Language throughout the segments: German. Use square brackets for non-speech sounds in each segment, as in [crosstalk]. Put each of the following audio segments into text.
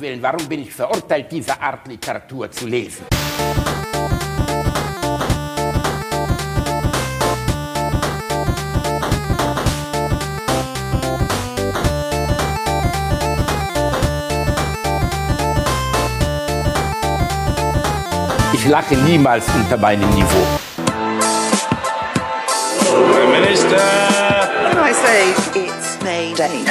Willen, warum bin ich verurteilt, diese Art Literatur zu lesen? Ich lache niemals unter meinem Niveau. Prime Minister. I say it's Mayday.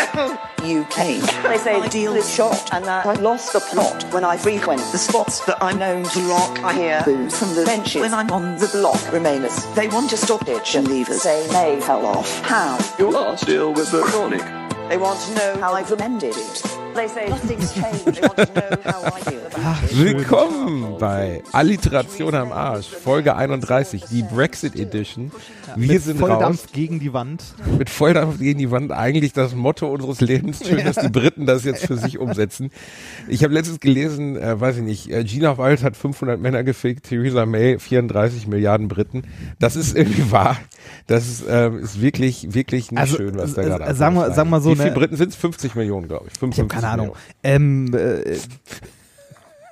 [laughs] UK. They say deal is shot and that I lost the plot when I frequent the spots that I'm known to rock. I hear boos from the benches when I'm on the block. Remainers, they want to stop it and leave us. Say May hell off. How? You lost. Deal with the chronic. They want to know how I've amended it. [laughs] It. Willkommen bei Alliteration am Arsch, Folge 31, die Brexit Edition. Wir mit sind Volldampf raus gegen die Wand. mit Volldampf gegen die Wand. Eigentlich das Motto unseres Lebens. Schön, dass die Briten das jetzt für sich umsetzen. Ich habe letztens gelesen, äh, weiß ich nicht, äh, Gina Wild hat 500 Männer gefickt, Theresa May 34 Milliarden Briten. Das ist irgendwie wahr. Das ist, ähm, ist wirklich, wirklich nicht Also, schön, was da äh, gerade äh, sagen wir- sagen wir so, Wie viele ne- Briten sind es? 50 Millionen, glaube ich. Ich habe 55 keine Ahnung. Ähm, äh,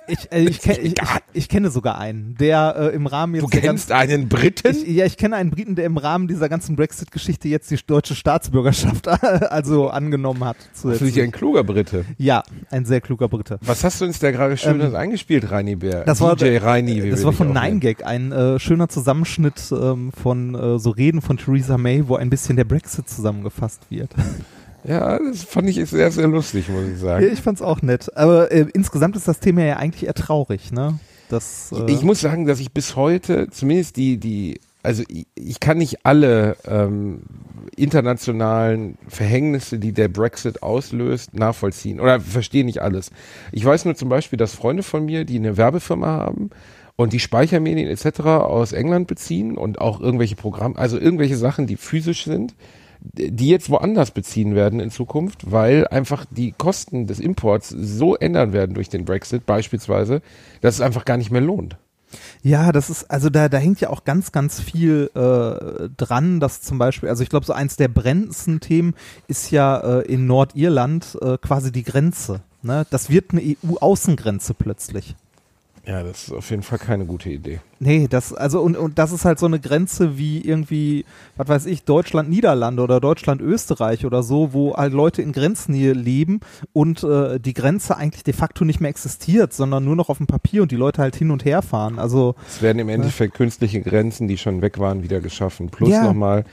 ich, äh, ich, kenn, ich, ich kenne sogar einen, der äh, im Rahmen jetzt Du kennst ganzen- einen Briten? Ich, ja, ich kenne einen Briten, der im Rahmen dieser ganzen Brexit-Geschichte jetzt die deutsche Staatsbürgerschaft [laughs] also angenommen hat. Zusätzlich. ein kluger Brite? Ja, ein sehr kluger Brite. Was hast du uns da gerade Schönes eingespielt, Reini Bär? Ähm, Das war, DJ wie das war von Nine. Gag, ein äh, schöner Zusammenschnitt ähm, von äh, so Reden von Theresa May, wo ein bisschen der Brexit zusammengefasst wird. [laughs] Ja, das fand ich sehr, sehr lustig, muss ich Ja, sagen. ich fand's auch nett. Aber äh, insgesamt ist das Thema ja eigentlich eher traurig, ne? Das, äh, Ich muss sagen, dass ich bis heute, zumindest die, die, also ich, ich kann nicht alle ähm, internationalen Verhängnisse, die der Brexit auslöst, nachvollziehen oder verstehe nicht alles. Ich weiß nur zum Beispiel, dass Freunde von mir, die eine Werbefirma haben und die Speichermedien etc. aus England beziehen und auch irgendwelche Programme, also irgendwelche Sachen, die physisch sind, die jetzt woanders beziehen werden in Zukunft, weil einfach die Kosten des Imports so ändern werden durch den Brexit beispielsweise, dass es einfach gar nicht mehr lohnt. Ja, das ist, also da, da hängt ja auch ganz, ganz viel äh, dran, dass zum Beispiel, also ich glaube, so eins der brennendsten Themen ist ja äh, in Nordirland äh, quasi die Grenze. Ne? Das wird eine EU-Außengrenze plötzlich. Ja, das ist auf jeden Fall keine gute Idee. Nee, das, also, und, und das ist halt so eine Grenze wie irgendwie, was weiß ich, Deutschland, Niederlande oder Deutschland, Österreich oder so, wo halt Leute in Grenznähe leben und äh, die Grenze eigentlich de facto nicht mehr existiert, sondern nur noch auf dem Papier und die Leute halt hin und her fahren. Also, Es werden im Endeffekt künstliche Grenzen, die schon weg waren, wieder geschaffen. Plus Ja. nochmal,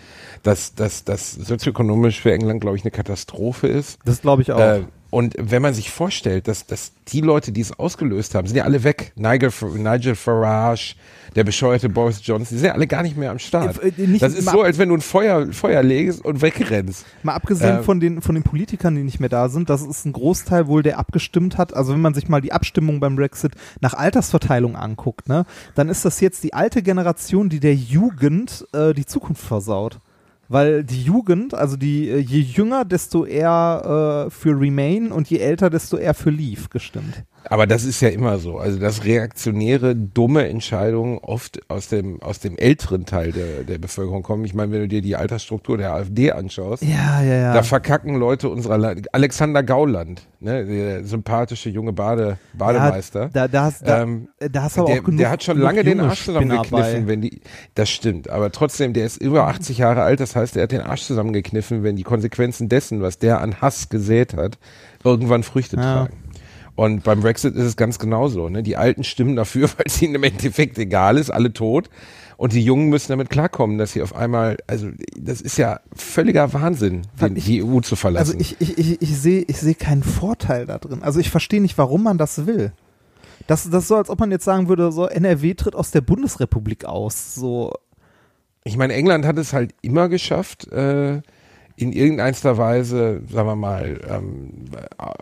dass das sozioökonomisch für England, glaube ich, eine Katastrophe ist. das glaube ich auch. Äh, und wenn man sich vorstellt, dass, dass die Leute, die es ausgelöst haben, sind ja alle weg. Nigel, Nigel Farage, der bescheuerte Boris Johnson, die sind ja alle gar nicht mehr am Start. Äh, äh, nicht das ist so, als wenn du ein Feuer, Feuer legst und wegrennst. Mal abgesehen Äh, von den von den Politikern, die nicht mehr da sind, das ist ein Großteil wohl, der abgestimmt hat. Also wenn man sich mal die Abstimmung beim Brexit nach Altersverteilung anguckt, ne, dann ist das jetzt die alte Generation, die der Jugend äh, die Zukunft versaut. Weil die Jugend, also die äh, je jünger, desto eher äh, für Remain und je älter, desto eher für Leave gestimmt. Aber das ist ja immer so. Also, dass reaktionäre, dumme Entscheidungen oft aus dem, aus dem älteren Teil der, der Bevölkerung kommen. Ich meine, wenn du dir die Altersstruktur der AfD anschaust, Ja, ja, ja. da verkacken Leute unserer, La Alexander Gauland, ne, der sympathische junge Bade, Bademeister. Da, da, hast, da, Ähm, da hast du auch genug, der hat schon lange den Arsch zusammengekniffen, wenn die, das stimmt, aber trotzdem, der ist über 80 Jahre alt, das heißt, er hat den Arsch zusammengekniffen, wenn die Konsequenzen dessen, was der an Hass gesät hat, irgendwann Früchte tragen. Und beim Brexit ist es ganz genauso, ne? Die Alten stimmen dafür, [laughs] weil es ihnen im Endeffekt egal ist, alle tot. Und die Jungen müssen damit klarkommen, dass sie auf einmal, also das ist ja völliger Wahnsinn, den, Ich- die EU zu verlassen. Also ich, ich, ich, ich sehe ich sehe keinen Vorteil da drin. Also ich verstehe nicht, warum man das will. Das, das ist so, als ob man jetzt sagen würde, so NRW tritt aus der Bundesrepublik aus. So, Ich meine, England hat es halt immer geschafft, äh, in irgendeiner Weise, sagen wir mal, ähm,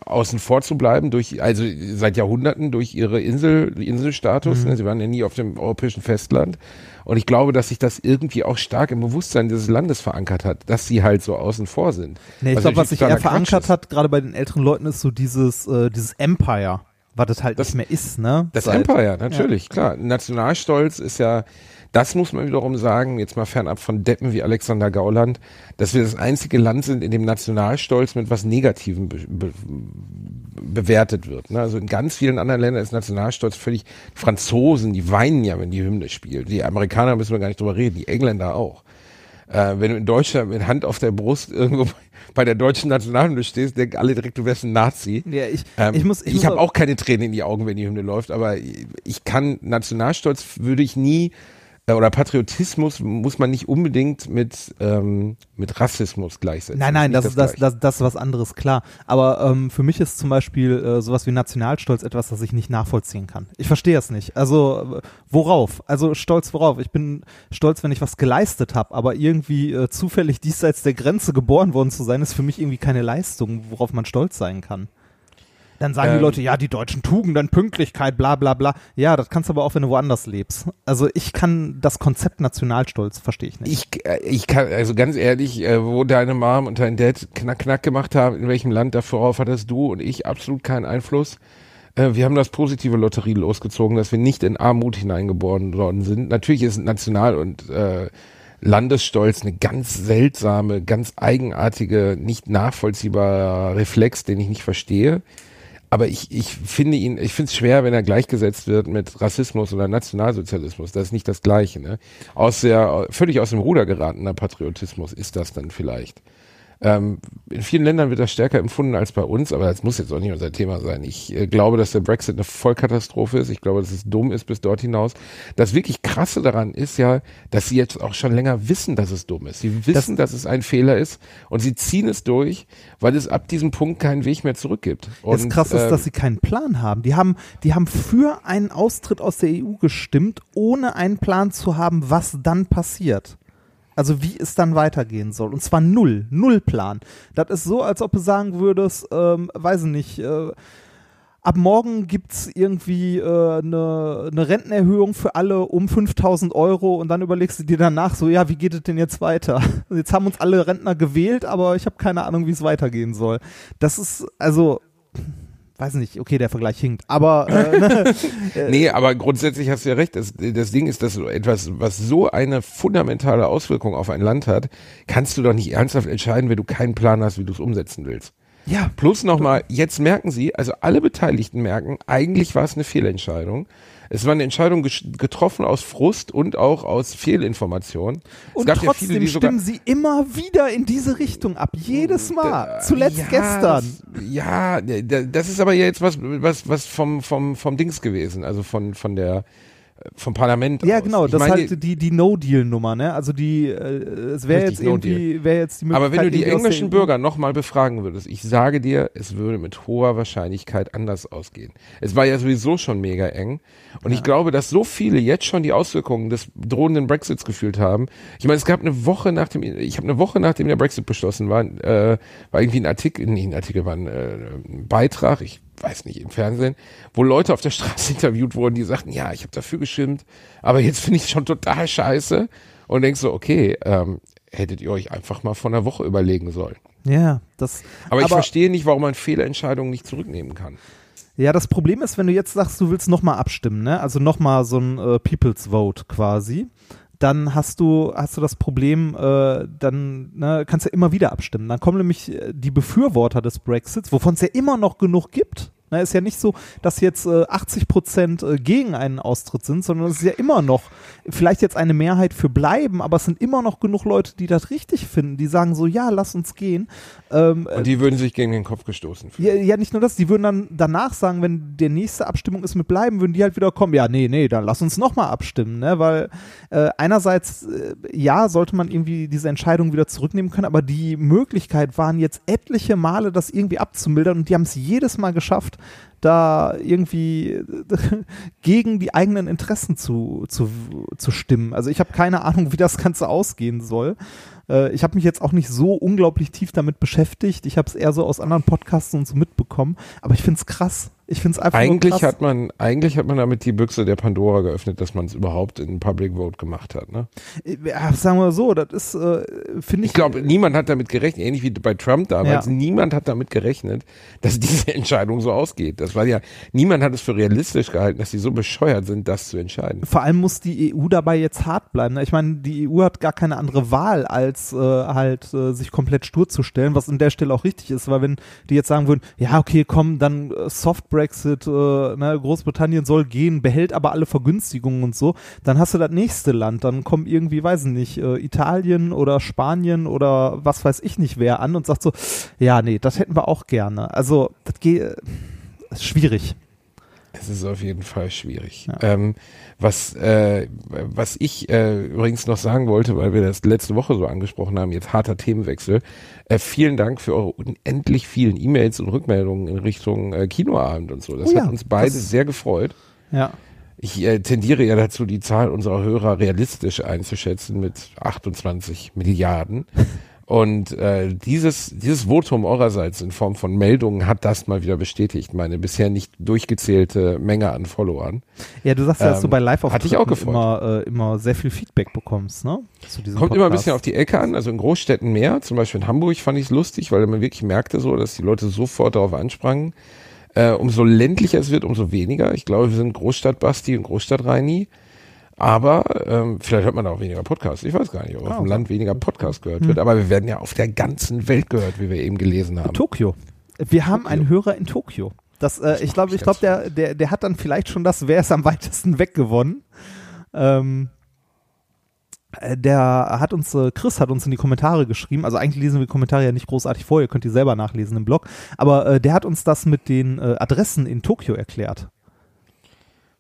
außen vor zu bleiben, durch, also seit Jahrhunderten durch ihre Insel, Inselstatus. Ne? Sie waren ja nie auf dem europäischen Festland. Und ich glaube, dass sich das irgendwie auch stark im Bewusstsein dieses Landes verankert hat, dass sie halt so außen vor sind. nee, ich glaube, was sich eher verankert ist. hat, gerade bei den älteren Leuten, ist so dieses, äh, dieses Empire, was das halt Das- nicht mehr ist, ne? Das Seit- Empire, natürlich, klar. Nationalstolz ist ja Das muss man wiederum sagen, jetzt mal fernab von Deppen wie Alexander Gauland, dass wir das einzige Land sind, in dem Nationalstolz mit was Negativem be be bewertet wird. Ne? Also in ganz vielen anderen Ländern ist Nationalstolz völlig, Franzosen, die weinen ja, wenn die Hymne spielt. Die Amerikaner müssen wir gar nicht drüber reden, die Engländer auch. Äh, wenn du in Deutschland mit Hand auf der Brust irgendwo bei der deutschen Nationalhymne stehst, denken alle direkt, du wärst ein Nazi. Ja, ich, Ähm, ich muss, ich, ich habe auch keine Tränen in die Augen, wenn die Hymne läuft, aber ich kann Nationalstolz würde ich nie äh, oder Patriotismus muss man nicht unbedingt mit ähm, mit Rassismus gleichsetzen. Nein, nein, das das, Gleiche. das, das ist was anderes, klar. Aber ähm, für mich ist zum Beispiel äh, sowas wie Nationalstolz etwas, das ich nicht nachvollziehen kann. Ich verstehe es nicht. Also äh, worauf? Also stolz worauf? Ich bin stolz, wenn ich was geleistet habe, aber irgendwie äh, zufällig [laughs] diesseits der Grenze geboren worden zu sein, ist für mich irgendwie keine Leistung, worauf man stolz sein kann. Dann sagen die Ähm. Leute, ja, die deutschen Tugenden, Pünktlichkeit, bla bla bla. Ja, das kannst du aber auch, wenn du woanders lebst. Also ich kann das Konzept Nationalstolz, verstehe ich nicht. Ich, äh, ich kann, also ganz ehrlich, äh, wo deine Mom und dein Dad knack, knack gemacht haben, in welchem Land, darauf hattest du und ich absolut keinen Einfluss. Äh, wir haben das positive Lotterie losgezogen, dass wir nicht in Armut hineingeboren worden sind. Natürlich ist National- und äh, Landesstolz eine ganz seltsame, ganz eigenartige, nicht nachvollziehbarer Reflex, den ich nicht verstehe. Aber ich, ich finde ihn, ich finde es schwer, wenn er gleichgesetzt wird mit Rassismus oder Nationalsozialismus. Das ist nicht das Gleiche. Ne? Aus der, völlig aus dem Ruder geratener Patriotismus ist das dann vielleicht. Ähm, in vielen Ländern wird das stärker empfunden als bei uns, aber das muss jetzt auch nicht unser Thema sein. Ich äh, glaube, dass der Brexit eine Vollkatastrophe ist. Ich glaube, dass es dumm ist bis dort hinaus. Das wirklich Krasse daran ist ja, dass sie jetzt auch schon länger wissen, dass es dumm ist. Sie wissen, dass es ein Fehler ist und sie ziehen es durch, weil es ab diesem Punkt keinen Weg mehr zurück gibt. Und, das krass ist, ähm, dass sie keinen Plan haben. Die haben, die haben für einen Austritt aus der EU gestimmt, ohne einen Plan zu haben, was dann passiert. Also wie es dann weitergehen soll. Und zwar null, null Plan. Das ist so, als ob du sagen würdest, ähm, weiß ich nicht, äh, ab morgen gibt's irgendwie eine äh, ne ne Rentenerhöhung für alle um 5000 Euro und dann überlegst du dir danach so, ja, wie geht es denn jetzt weiter? [laughs] Jetzt haben uns alle Rentner gewählt, aber ich habe keine Ahnung, wie es weitergehen soll. Das ist, also, weiß nicht, okay, der Vergleich hinkt, aber äh, [laughs] ne, Nee, aber grundsätzlich hast du ja recht. Das, das Ding ist, dass etwas, was so eine fundamentale Auswirkung auf ein Land hat, kannst du doch nicht ernsthaft entscheiden, wenn du keinen Plan hast, wie du es umsetzen willst. ja, Plus nochmal, jetzt merken sie, also alle Beteiligten merken, eigentlich war es eine Fehlentscheidung. Es war eine Entscheidung getroffen aus Frust und auch aus Fehlinformation. es und gab ja trotzdem viele, stimmen sie immer wieder in diese Richtung ab, jedes Mal. Zuletzt ja, gestern. Ja, da- das ist aber jetzt was, was, was vom, vom, vom Dings gewesen, also von, von der, vom Parlament Ja, aus. genau, Ich das ist halt die, die No-Deal-Nummer, ne? Also die, äh, es wäre jetzt irgendwie, wäre jetzt die Möglichkeit. Aber wenn du die englischen Bürger nochmal befragen würdest, ich sage dir, es würde mit hoher Wahrscheinlichkeit anders ausgehen. Es war ja sowieso schon mega eng. Und ich glaube, dass so viele jetzt schon die Auswirkungen des drohenden Brexits gefühlt haben. Ich meine, es gab eine Woche nach dem, ich habe eine Woche nachdem der Brexit beschlossen war, äh, war irgendwie ein Artikel, nee, ein Artikel war ein, äh, ein Beitrag, ich weiß nicht, im Fernsehen, wo Leute auf der Straße [laughs] interviewt wurden, die sagten, ja, ich habe dafür gestimmt, aber jetzt finde ich es schon total scheiße. Und denkst so, okay, ähm, hättet ihr euch einfach mal vor einer Woche überlegen sollen. Ja, das. Aber, ich verstehe nicht, warum man Fehlentscheidungen nicht zurücknehmen kann. Ja, das Problem ist, wenn du jetzt sagst, du willst nochmal abstimmen, ne? Also nochmal so ein äh, People's Vote quasi. Dann hast du, hast du das Problem, äh, dann ne, kannst du immer wieder abstimmen. Dann kommen nämlich äh, die Befürworter des Brexits, wovon es ja immer noch genug gibt. Ne, ist ja nicht so, dass jetzt äh, 80 Prozent äh, gegen einen Austritt sind, sondern es ist ja immer noch vielleicht jetzt eine Mehrheit für bleiben, aber es sind immer noch genug Leute, die das richtig finden, die sagen so, ja, lass uns gehen. Ähm, Und die würden sich gegen den Kopf gestoßen fühlen. ja, ja, nicht nur das, die würden dann danach sagen, wenn der nächste Abstimmung ist mit bleiben, würden die halt wieder kommen, ja, nee, nee, dann lass uns nochmal abstimmen, ne? Weil äh, einerseits, äh, ja, sollte man irgendwie diese Entscheidung wieder zurücknehmen können, aber die Möglichkeit waren jetzt etliche Male, das irgendwie abzumildern und die haben es jedes Mal geschafft, da irgendwie [laughs] gegen die eigenen Interessen zu, zu, zu stimmen. Also ich habe keine Ahnung, wie das Ganze ausgehen soll. Äh, ich habe mich jetzt auch nicht so unglaublich tief damit beschäftigt. Ich habe es eher so aus anderen Podcasts und so mitbekommen. Aber ich finde es krass. Ich finde es einfach Eigentlich hat man, eigentlich hat man damit die Büchse der Pandora geöffnet, dass man es überhaupt in Public Vote gemacht hat. Ne? ja, sagen wir so, das ist, äh, finde ich. Ich glaube, niemand hat damit gerechnet, ähnlich wie bei Trump damals. Ja. Niemand hat damit gerechnet, dass [laughs] diese Entscheidung so ausgeht. Das war ja, niemand hat es für realistisch gehalten, dass sie so bescheuert sind, das zu entscheiden. vor allem muss die EU dabei jetzt hart bleiben. ne? Ich meine, die EU hat gar keine andere Wahl, als äh, halt äh, sich komplett stur zu stellen, was an der Stelle auch richtig ist, weil wenn die jetzt sagen würden, ja, okay, komm, dann äh, Soft Brexit, äh, ne, Großbritannien soll gehen, behält aber alle Vergünstigungen und so, dann hast du das nächste Land, dann kommen irgendwie, weiß ich nicht, äh, Italien oder Spanien oder was weiß ich nicht wer an und sagt so, ja, nee, das hätten wir auch gerne. Also, das geht, äh, ist schwierig. Es ist auf jeden Fall schwierig. Ja. Ähm, was, äh, was ich äh, übrigens noch sagen wollte, weil wir das letzte Woche so angesprochen haben, jetzt harter Themenwechsel. Äh, vielen Dank für eure unendlich vielen E-Mails und Rückmeldungen in Richtung äh, Kinoabend und so. Das Oh hat ja, uns beide sehr gefreut. Ja. Ich äh, tendiere ja dazu, die Zahl unserer Hörer realistisch einzuschätzen mit 28 Milliarden. Und äh, dieses, dieses Votum eurerseits in Form von Meldungen hat das mal wieder bestätigt, meine bisher nicht durchgezählte Menge an Followern. Ja, du sagst ja, dass du Ähm, bei live hatte ich auch gefreut. immer, äh, immer sehr viel Feedback bekommst, ne? Kommt immer ein Podcast. bisschen auf die Ecke an, also in Großstädten mehr, zum Beispiel in Hamburg fand ich es lustig, weil man wirklich merkte so, dass die Leute sofort darauf ansprangen. Äh, umso ländlicher es wird, umso weniger. Ich glaube, wir sind Großstadt-Basti und Großstadt-Reini. Aber ähm, vielleicht hört man da auch weniger Podcasts. Ich weiß gar nicht, ob auf Ah, dem. Land weniger Podcast gehört wird. Aber wir werden ja auf der ganzen Welt gehört, wie wir eben gelesen haben. Tokio. Wir haben Tokio. einen Hörer in Tokio. Das, äh, ich glaube, ich glaube, der, der, der hat dann vielleicht schon das, wer ist am weitesten weg gewonnen. Ähm, äh, der hat uns, äh, Chris hat uns in die Kommentare geschrieben, also eigentlich lesen wir die Kommentare ja nicht großartig vor, ihr könnt die selber nachlesen im Blog, aber äh, der hat uns das mit den äh, Adressen in Tokio erklärt.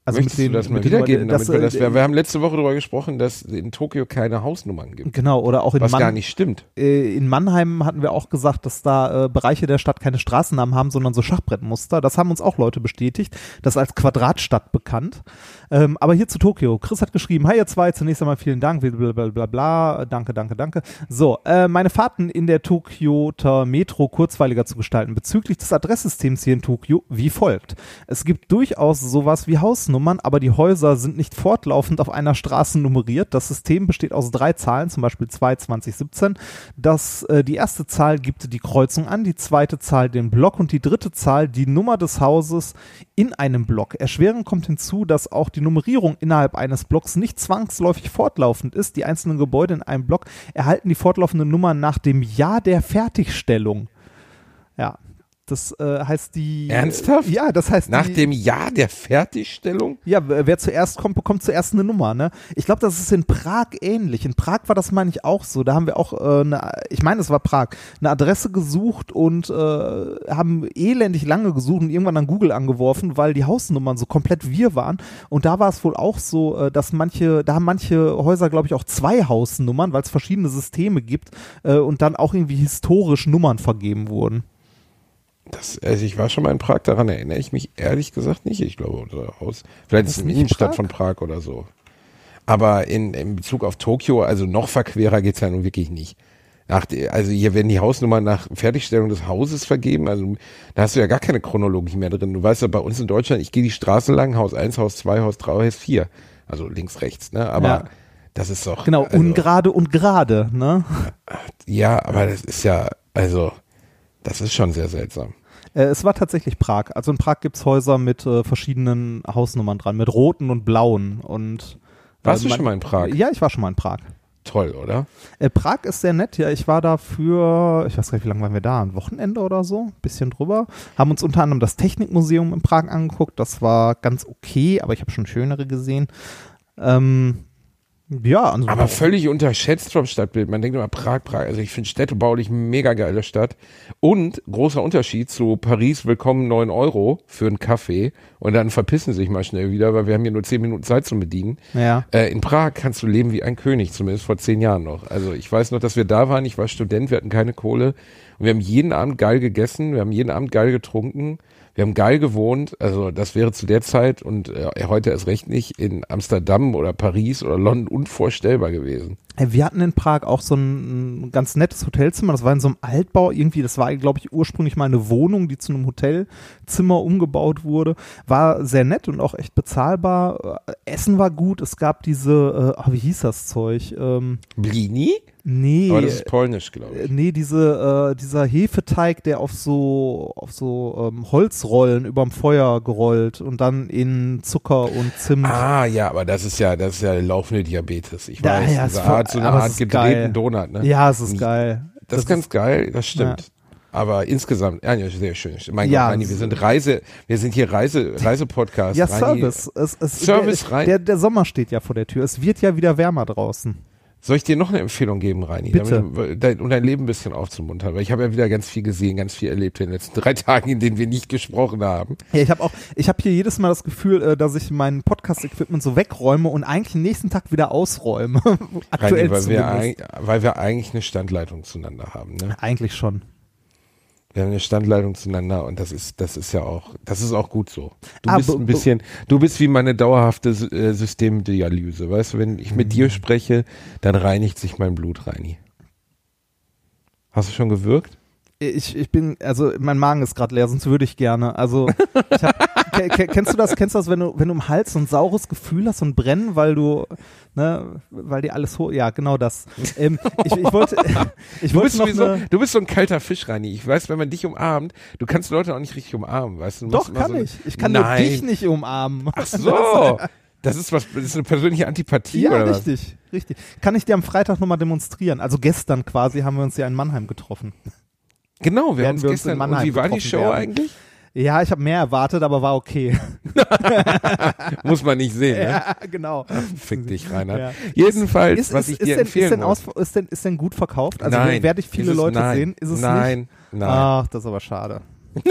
Also Möchtest mit den, du das mal wiedergeben? das, damit wir, das, äh, wir, wir haben letzte Woche darüber gesprochen, dass in Tokio keine Hausnummern gibt. Genau, oder auch in Was Mann- gar nicht stimmt. äh, in Mannheim hatten wir auch gesagt, dass da äh, Bereiche der Stadt keine Straßennamen haben, sondern so Schachbrettmuster. Das haben uns auch Leute bestätigt. Das ist als Quadratstadt bekannt. Ähm, aber hier zu Tokio. Chris hat geschrieben, hi ihr zwei, zunächst einmal vielen Dank, bla bla bla bla, danke, danke, danke. So, äh, meine Fahrten in der Tokioter Metro kurzweiliger zu gestalten. Bezüglich des Adresssystems hier in Tokio wie folgt. Es gibt durchaus sowas wie Hausnummern, aber die Häuser sind nicht fortlaufend auf einer Straße nummeriert. Das System besteht aus drei Zahlen, zum Beispiel 2 2017. Das, äh, die erste Zahl gibt die Kreuzung an, die zweite Zahl den Block und die dritte Zahl die Nummer des Hauses in einem Block. Erschwerend kommt hinzu, dass auch die Nummerierung innerhalb eines Blocks nicht zwangsläufig fortlaufend ist. Die einzelnen Gebäude in einem Block erhalten die fortlaufende Nummer nach dem Jahr der Fertigstellung. Ja, das äh, heißt die. Ernsthaft? Ja, das heißt Nach die, dem Jahr der Fertigstellung? ja, wer zuerst kommt, bekommt zuerst eine Nummer, ne? Ich glaube, das ist in Prag ähnlich. In Prag war das, meine ich, auch so. Da haben wir auch äh, eine, ich meine, es war Prag, eine Adresse gesucht und äh, haben elendig lange gesucht und irgendwann an Google angeworfen, weil die Hausnummern so komplett wir waren. Und da war es wohl auch so, äh, dass manche, da haben manche Häuser, glaube ich, auch zwei Hausnummern, weil es verschiedene Systeme gibt äh, und dann auch irgendwie historisch Nummern vergeben wurden. Das, also ich war schon mal in Prag, daran erinnere ich mich ehrlich gesagt nicht. Ich glaube, unser Haus. Vielleicht ist es der Innenstadt Prag? von Prag oder so. Aber in, in Bezug auf Tokio, also noch verquerer geht's ja nun wirklich nicht. Nach, also hier werden die Hausnummern nach Fertigstellung des Hauses vergeben. Also da hast du ja gar keine Chronologie mehr drin. Du weißt ja, bei uns in Deutschland, ich gehe die Straße lang, Haus 1, Haus 2, Haus 3, Haus 4. Also links, rechts, ne? Aber Ja. das ist doch. Genau, also, ungerade und gerade, ne? Ja, aber das ist ja, also, das ist schon sehr seltsam. Äh, es war tatsächlich Prag. Also in Prag gibt's Häuser mit äh, verschiedenen Hausnummern dran, mit roten und blauen. Und, Warst äh, du schon mal in Prag? Ja, ich war schon mal in Prag. Toll, oder? Äh, Prag ist sehr nett, ja. Ich war da für, ich weiß gar nicht, wie lange waren wir da? Ein Wochenende oder so? Bisschen drüber. Haben uns unter anderem das Technikmuseum in Prag angeguckt. Das war ganz okay, aber ich habe schon schönere gesehen. Ähm, ja, also Aber völlig unterschätzt vom Stadtbild. Man denkt immer Prag, Prag. Also ich finde städtebaulich mega geile Stadt. Und großer Unterschied zu Paris, willkommen 9 Euro für einen Kaffee. Und dann verpissen sich mal schnell wieder, weil wir haben hier nur 10 Minuten Zeit zum Bedienen. ja. Äh, in Prag kannst du leben wie ein König, zumindest vor zehn Jahren noch. Also ich weiß noch, dass wir da waren, ich war Student, wir hatten keine Kohle. Und wir haben jeden Abend geil gegessen, wir haben jeden Abend geil getrunken, wir haben geil gewohnt. Also das wäre zu der Zeit und äh, heute erst recht nicht in Amsterdam oder Paris oder London unvorstellbar gewesen. Wir hatten in Prag auch so ein, ganz nettes Hotelzimmer. Das war in so einem Altbau irgendwie. Das war, glaube ich, ursprünglich mal eine Wohnung, die zu einem Hotelzimmer umgebaut wurde. War sehr nett und auch echt bezahlbar. Äh, Essen war gut. Es gab diese, äh, oh, wie hieß das Zeug? Ähm, Blini? Nee. Aber das ist polnisch, glaube ich. Nee, diese, äh, dieser Hefeteig, der auf so, auf so ähm, Holzrollen überm Feuer gerollt und dann in Zucker und Zimt. Ah, ja, aber das ist ja, das ist ja laufende Diabetes. Ich Ja, weiß, ja, diese Art, so eine Art gedrehten geil. Donut, ne? Ja, es ist geil. Das, ist ganz geil, das stimmt. Aber insgesamt, ja, ja, sehr schön. Mein Ja, Gott, Reini, wir sind Reise, wir sind hier Reise, Reisepodcast. Ja, Reini, Service. Es, es, Service der, rein. Der, der Sommer steht ja vor der Tür. Es wird ja wieder wärmer draußen. Soll ich dir noch eine Empfehlung geben, Reini? Bitte. Damit, dein, um dein Leben ein bisschen aufzumuntern, weil ich habe ja wieder ganz viel gesehen, ganz viel erlebt in den letzten [laughs] drei Tagen, in denen wir nicht gesprochen haben. Ja, ich habe auch, ich habe hier jedes Mal das Gefühl, äh, dass ich mein Podcast-Equipment so wegräume und eigentlich den nächsten Tag wieder ausräume. [laughs] Aktuell Reini, weil, wir, zumindest. eig- weil wir eigentlich eine Standleitung zueinander haben. Ne? Eigentlich schon. Wir haben eine Standleitung zueinander und das ist, das ist ja auch, das ist auch gut so. Du Ah, bist ein bisschen, du bist wie meine dauerhafte äh, Systemdialyse. Weißt du, wenn ich mit Mhm. dir spreche, dann reinigt sich mein Blut, Reini. Hast du schon gewirkt? Ich, ich bin, also mein Magen ist gerade leer, sonst würde ich gerne. Also ich hab, [laughs] ke- ke- kennst du das, kennst du das, wenn du, wenn du im Hals so ein saures Gefühl hast, so ein Brennen, weil du, ne, weil dir alles hoch, ja, genau das. Ähm, ich, ich wollte, [laughs] [laughs] ich Du wollte bist, noch eine, du bist so ein kalter Fisch, Reini. Ich weiß, wenn man dich umarmt, du kannst Leute auch nicht richtig umarmen, weißt du? doch, kann so, ich. Ich kann Nein. nur dich nicht umarmen. Ach so. Das ist was, das ist eine persönliche Antipathie Ja, oder was? richtig, richtig. Kann ich dir am Freitag nochmal demonstrieren? Also gestern quasi haben wir uns ja in Mannheim getroffen. Genau, wir haben uns wir uns in gestern, und Mannheim wie war die Show werden. eigentlich? Ja, ich habe mehr erwartet, aber war okay. [laughs] Muss man nicht sehen, ne? ja, genau. Fick dich, Rainer. Ja. Jedenfalls, Ist, was ist, ich ist, dir denn, empfehlen ist, denn aus, ist, denn, ist denn gut verkauft? Also nein. werde ich viele Leute nein. sehen? Ist es nein, nicht? nein. Ach, das ist aber schade. [laughs]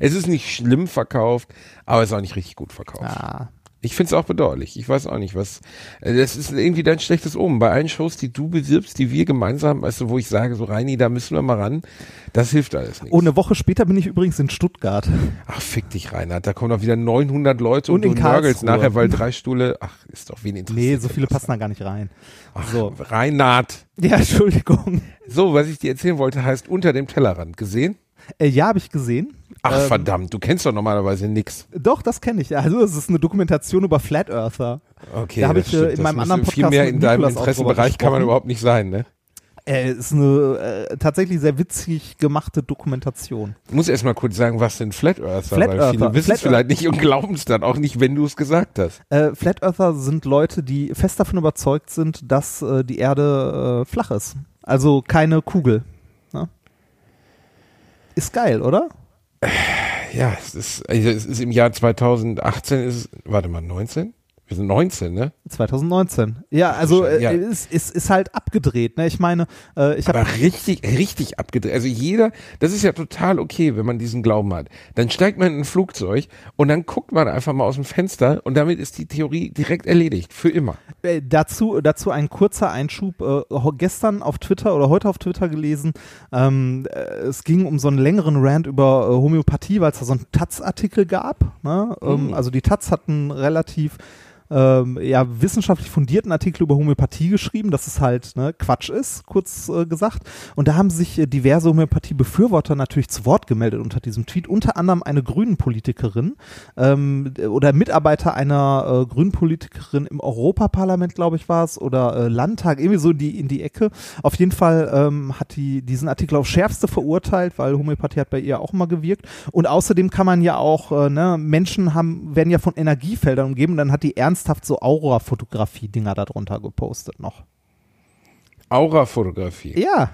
Es ist nicht schlimm verkauft, aber es ist auch nicht richtig gut verkauft. Ah. Ich finde es auch bedauerlich. Ich weiß auch nicht, was. äh, Das ist irgendwie dein schlechtes Omen. Bei allen Shows, die du bewirbst, die wir gemeinsam, weißt du, wo ich sage, so Reini, da müssen wir mal ran, das hilft alles nicht. Oh, eine Woche später bin ich übrigens in Stuttgart. Ach, fick dich, Reinhard. Da kommen doch wieder 900 Leute und, Und du nörgelst nachher, weil drei Stühle. Ach, ist doch wen interessiert. Nee, so viele passen da gar nicht rein. Ach, So. Reinhard. Ja, [laughs] Entschuldigung. So, was ich dir erzählen wollte, heißt unter dem Tellerrand. Gesehen? Äh, ja, habe ich gesehen. Ach, Ähm, verdammt, du kennst doch normalerweise nix. Doch, das kenne ich. Also es ist eine Dokumentation über Flat Earther. Okay, Da hab das ich, äh, stimmt. in meinem anderen Viel Podcast mehr mit in deinem Nikolas auch Interessenbereich kann man überhaupt nicht sein, ne? Äh, ist eine äh, tatsächlich sehr witzig gemachte Dokumentation. Ich muss erst mal kurz sagen, was sind Flat Earther? Flat weil Earther. viele wissen Flat es vielleicht nicht und glauben es dann auch nicht, wenn du es gesagt hast. Äh, Flat Earther sind Leute, die fest davon überzeugt sind, dass äh, die Erde äh, flach ist. Also keine Kugel. Ist geil, oder? Ja, es ist, also es ist im Jahr 2018, ist warte mal, 19? Wir sind 19, ne? 2019. Ja, also äh, Ja. ist, ist, ist halt abgedreht. Ne? Ich meine, äh, ich habe Aber richtig, richtig abgedreht. Also jeder, das ist ja total okay, wenn man diesen Glauben hat. Dann steigt man in ein Flugzeug und dann guckt man einfach mal aus dem Fenster und damit ist die Theorie direkt erledigt. Für immer. Äh, dazu, dazu ein kurzer Einschub. Äh, gestern auf Twitter oder heute auf Twitter gelesen, ähm, äh, es ging um so einen längeren Rant über äh, Homöopathie, weil es da so einen Taz-Artikel gab. Ne? Ähm, Mhm. also die Taz hat einen relativ ähm, ja, wissenschaftlich fundierten Artikel über Homöopathie geschrieben, dass es halt ne, Quatsch ist, kurz äh, gesagt. Und da haben sich äh, diverse Homöopathie-Befürworter natürlich zu Wort gemeldet unter diesem Tweet, unter anderem eine Grünen-Politikerin ähm, oder Mitarbeiter einer äh, Grünen-Politikerin im Europaparlament, glaube ich, war es, oder äh, Landtag, irgendwie so die, in die Ecke. Auf jeden Fall ähm, hat die diesen Artikel auf schärfste verurteilt, weil Homöopathie hat bei ihr auch immer gewirkt. Und außerdem kann man ja auch, äh, ne, Menschen haben, werden ja von Energiefeldern umgeben. Dann hat die ernsthaft so Aura-Fotografie-Dinger darunter gepostet noch. Aura-Fotografie. Ja,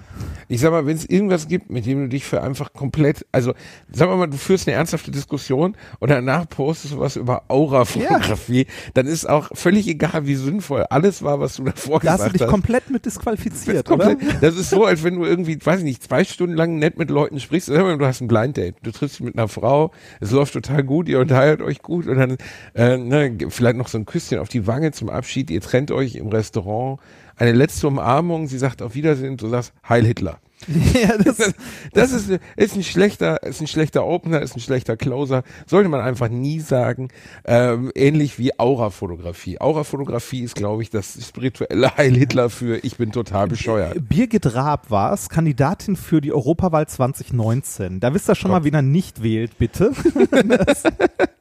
Ich sag mal, wenn es irgendwas gibt, mit dem du dich für einfach komplett, also sag mal, du führst eine ernsthafte Diskussion und danach postest du was über Aura-Fotografie, dann ist auch völlig egal, wie sinnvoll alles war, was du davor da hast du gesagt dich hast. komplett mit disqualifiziert, komplett, oder? das ist so, als wenn du irgendwie, weiß ich nicht, zwei Stunden lang nett mit Leuten sprichst. Sag mal, Du hast ein Blind Date. Du triffst dich mit einer Frau, es läuft total gut, ihr unterhaltet euch gut und dann äh, ne, vielleicht noch so ein Küsschen auf die Wange zum Abschied. Ihr trennt euch im Restaurant. Eine letzte Umarmung, sie sagt auf Wiedersehen, du sagst Heil Hitler. [laughs] ja, das, Das ist, ist ein schlechter, ist ein schlechter Opener, ist ein schlechter Closer. Sollte man einfach nie sagen. Ähm, ähnlich wie Aura-Fotografie. Aura-Fotografie ist, glaube ich, das spirituelle Heil Hitler für ich bin total bescheuert. Birgit Raab war es, Kandidatin für die Europawahl 2019. Da wisst ihr schon mal, wen er nicht wählt, bitte. [laughs]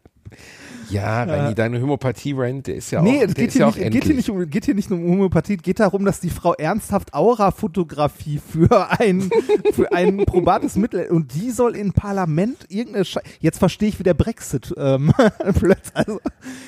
Ja, Reini, deine Homöopathie-Rant, der ist ja nee, auch, es geht hier, ja nicht, geht, hier nicht um, geht hier nicht um Homöopathie, es geht darum, dass die Frau ernsthaft Aura-Fotografie für ein, [laughs] für ein probates Mittel und die soll im Parlament irgendeine Sche Jetzt verstehe ich, wie der Brexit ähm, [laughs] plötzlich. Also,